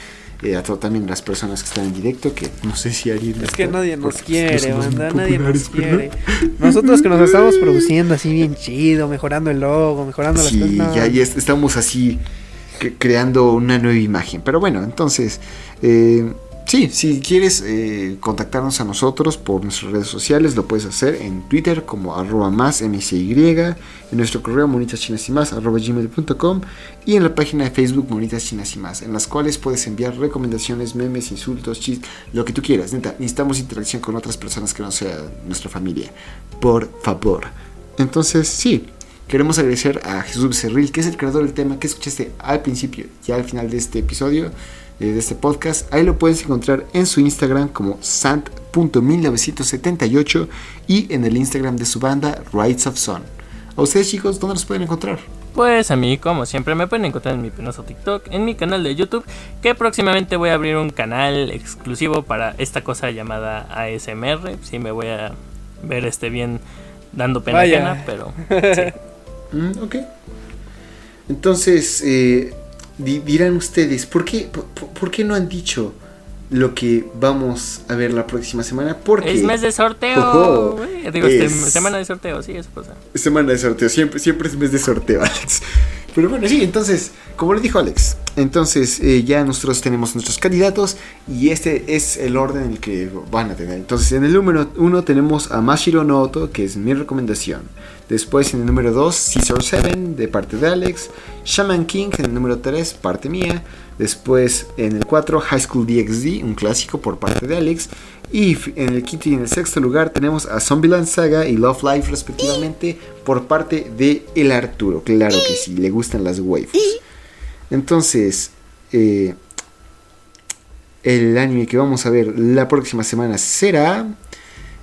S1: Eh, a todo también las personas que están en directo, que no sé si alguien...
S3: Es que nadie nos quiere, banda, nadie nos quiere. Nosotros que nos [LAUGHS] estamos produciendo así bien chido, mejorando el logo, mejorando las
S1: Sí,
S3: cosas. no.
S1: ya, ya est- estamos así creando una nueva imagen. Pero bueno, entonces, eh, sí, si quieres eh, contactarnos a nosotros por nuestras redes sociales, lo puedes hacer en Twitter como arroba más en nuestro correo monitas chinas y más arroba gmail.com y en la página de Facebook monitas chinas y más, en las cuales puedes enviar recomendaciones, memes, insultos, chistes, lo que tú quieras. Neta, necesitamos interacción con otras personas que no sea nuestra familia. Por favor. Entonces, sí, queremos agradecer a Jesús Becerril, que es el creador del tema que escuchaste al principio y al final de este episodio, eh, de este podcast. Ahí lo puedes encontrar en su Instagram como sant.1978 y en el Instagram de su banda Rights of Sun. A ustedes chicos, ¿dónde los pueden encontrar?
S2: Pues a mí, como siempre, me pueden encontrar en mi penoso TikTok, en mi canal de YouTube, que próximamente voy a abrir un canal exclusivo para esta cosa llamada ASMR. Sí, me voy a ver este bien dando pena ajena, pero sí. [LAUGHS]
S1: Mm, ok. Entonces, eh, di- dirán ustedes, ¿por qué, por, qué no han dicho lo que vamos a ver la próxima semana? Porque
S2: es mes de sorteo. [LAUGHS] Digo,
S1: es-
S2: semana de sorteo, sí, eso pasa.
S1: Semana de sorteo, siempre, siempre es mes de sorteo, Alex. Pero bueno, sí, entonces, como le dijo Alex, entonces eh, ya nosotros tenemos nuestros candidatos y este es el orden en el que van a tener. Entonces, en el número uno tenemos a Mashiro Noto, que es mi recomendación. Después, en el número 2, Caesar 7, de parte de Alex. Shaman King, en el número 3, parte mía. Después, en el 4, High School DxD, un clásico por parte de Alex. Y en el quinto y en el sexto lugar tenemos a Zombieland Saga y Love Life respectivamente por parte de El Arturo. Claro que sí, le gustan las waifus. Entonces, eh, el anime que vamos a ver la próxima semana será...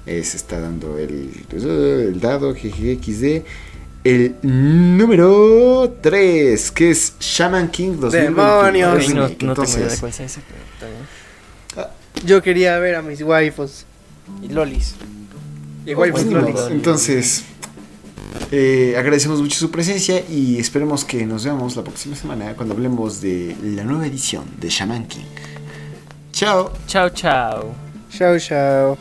S1: se está dando el, el dado GGXD. El número 3, que es Shaman King 2021.
S3: ¡Demonios!
S2: No, no tengo idea de
S1: Entonces,
S2: cuál es ese, pero está bien.
S3: Yo quería ver a mis waifus y lolis. Y waifus
S1: Pues,
S3: lolis.
S1: Entonces, eh, agradecemos mucho su presencia y esperemos que nos veamos la próxima semana cuando hablemos de la nueva edición de Shaman King. Chao.
S2: Chao, chao.
S3: Chao, chao.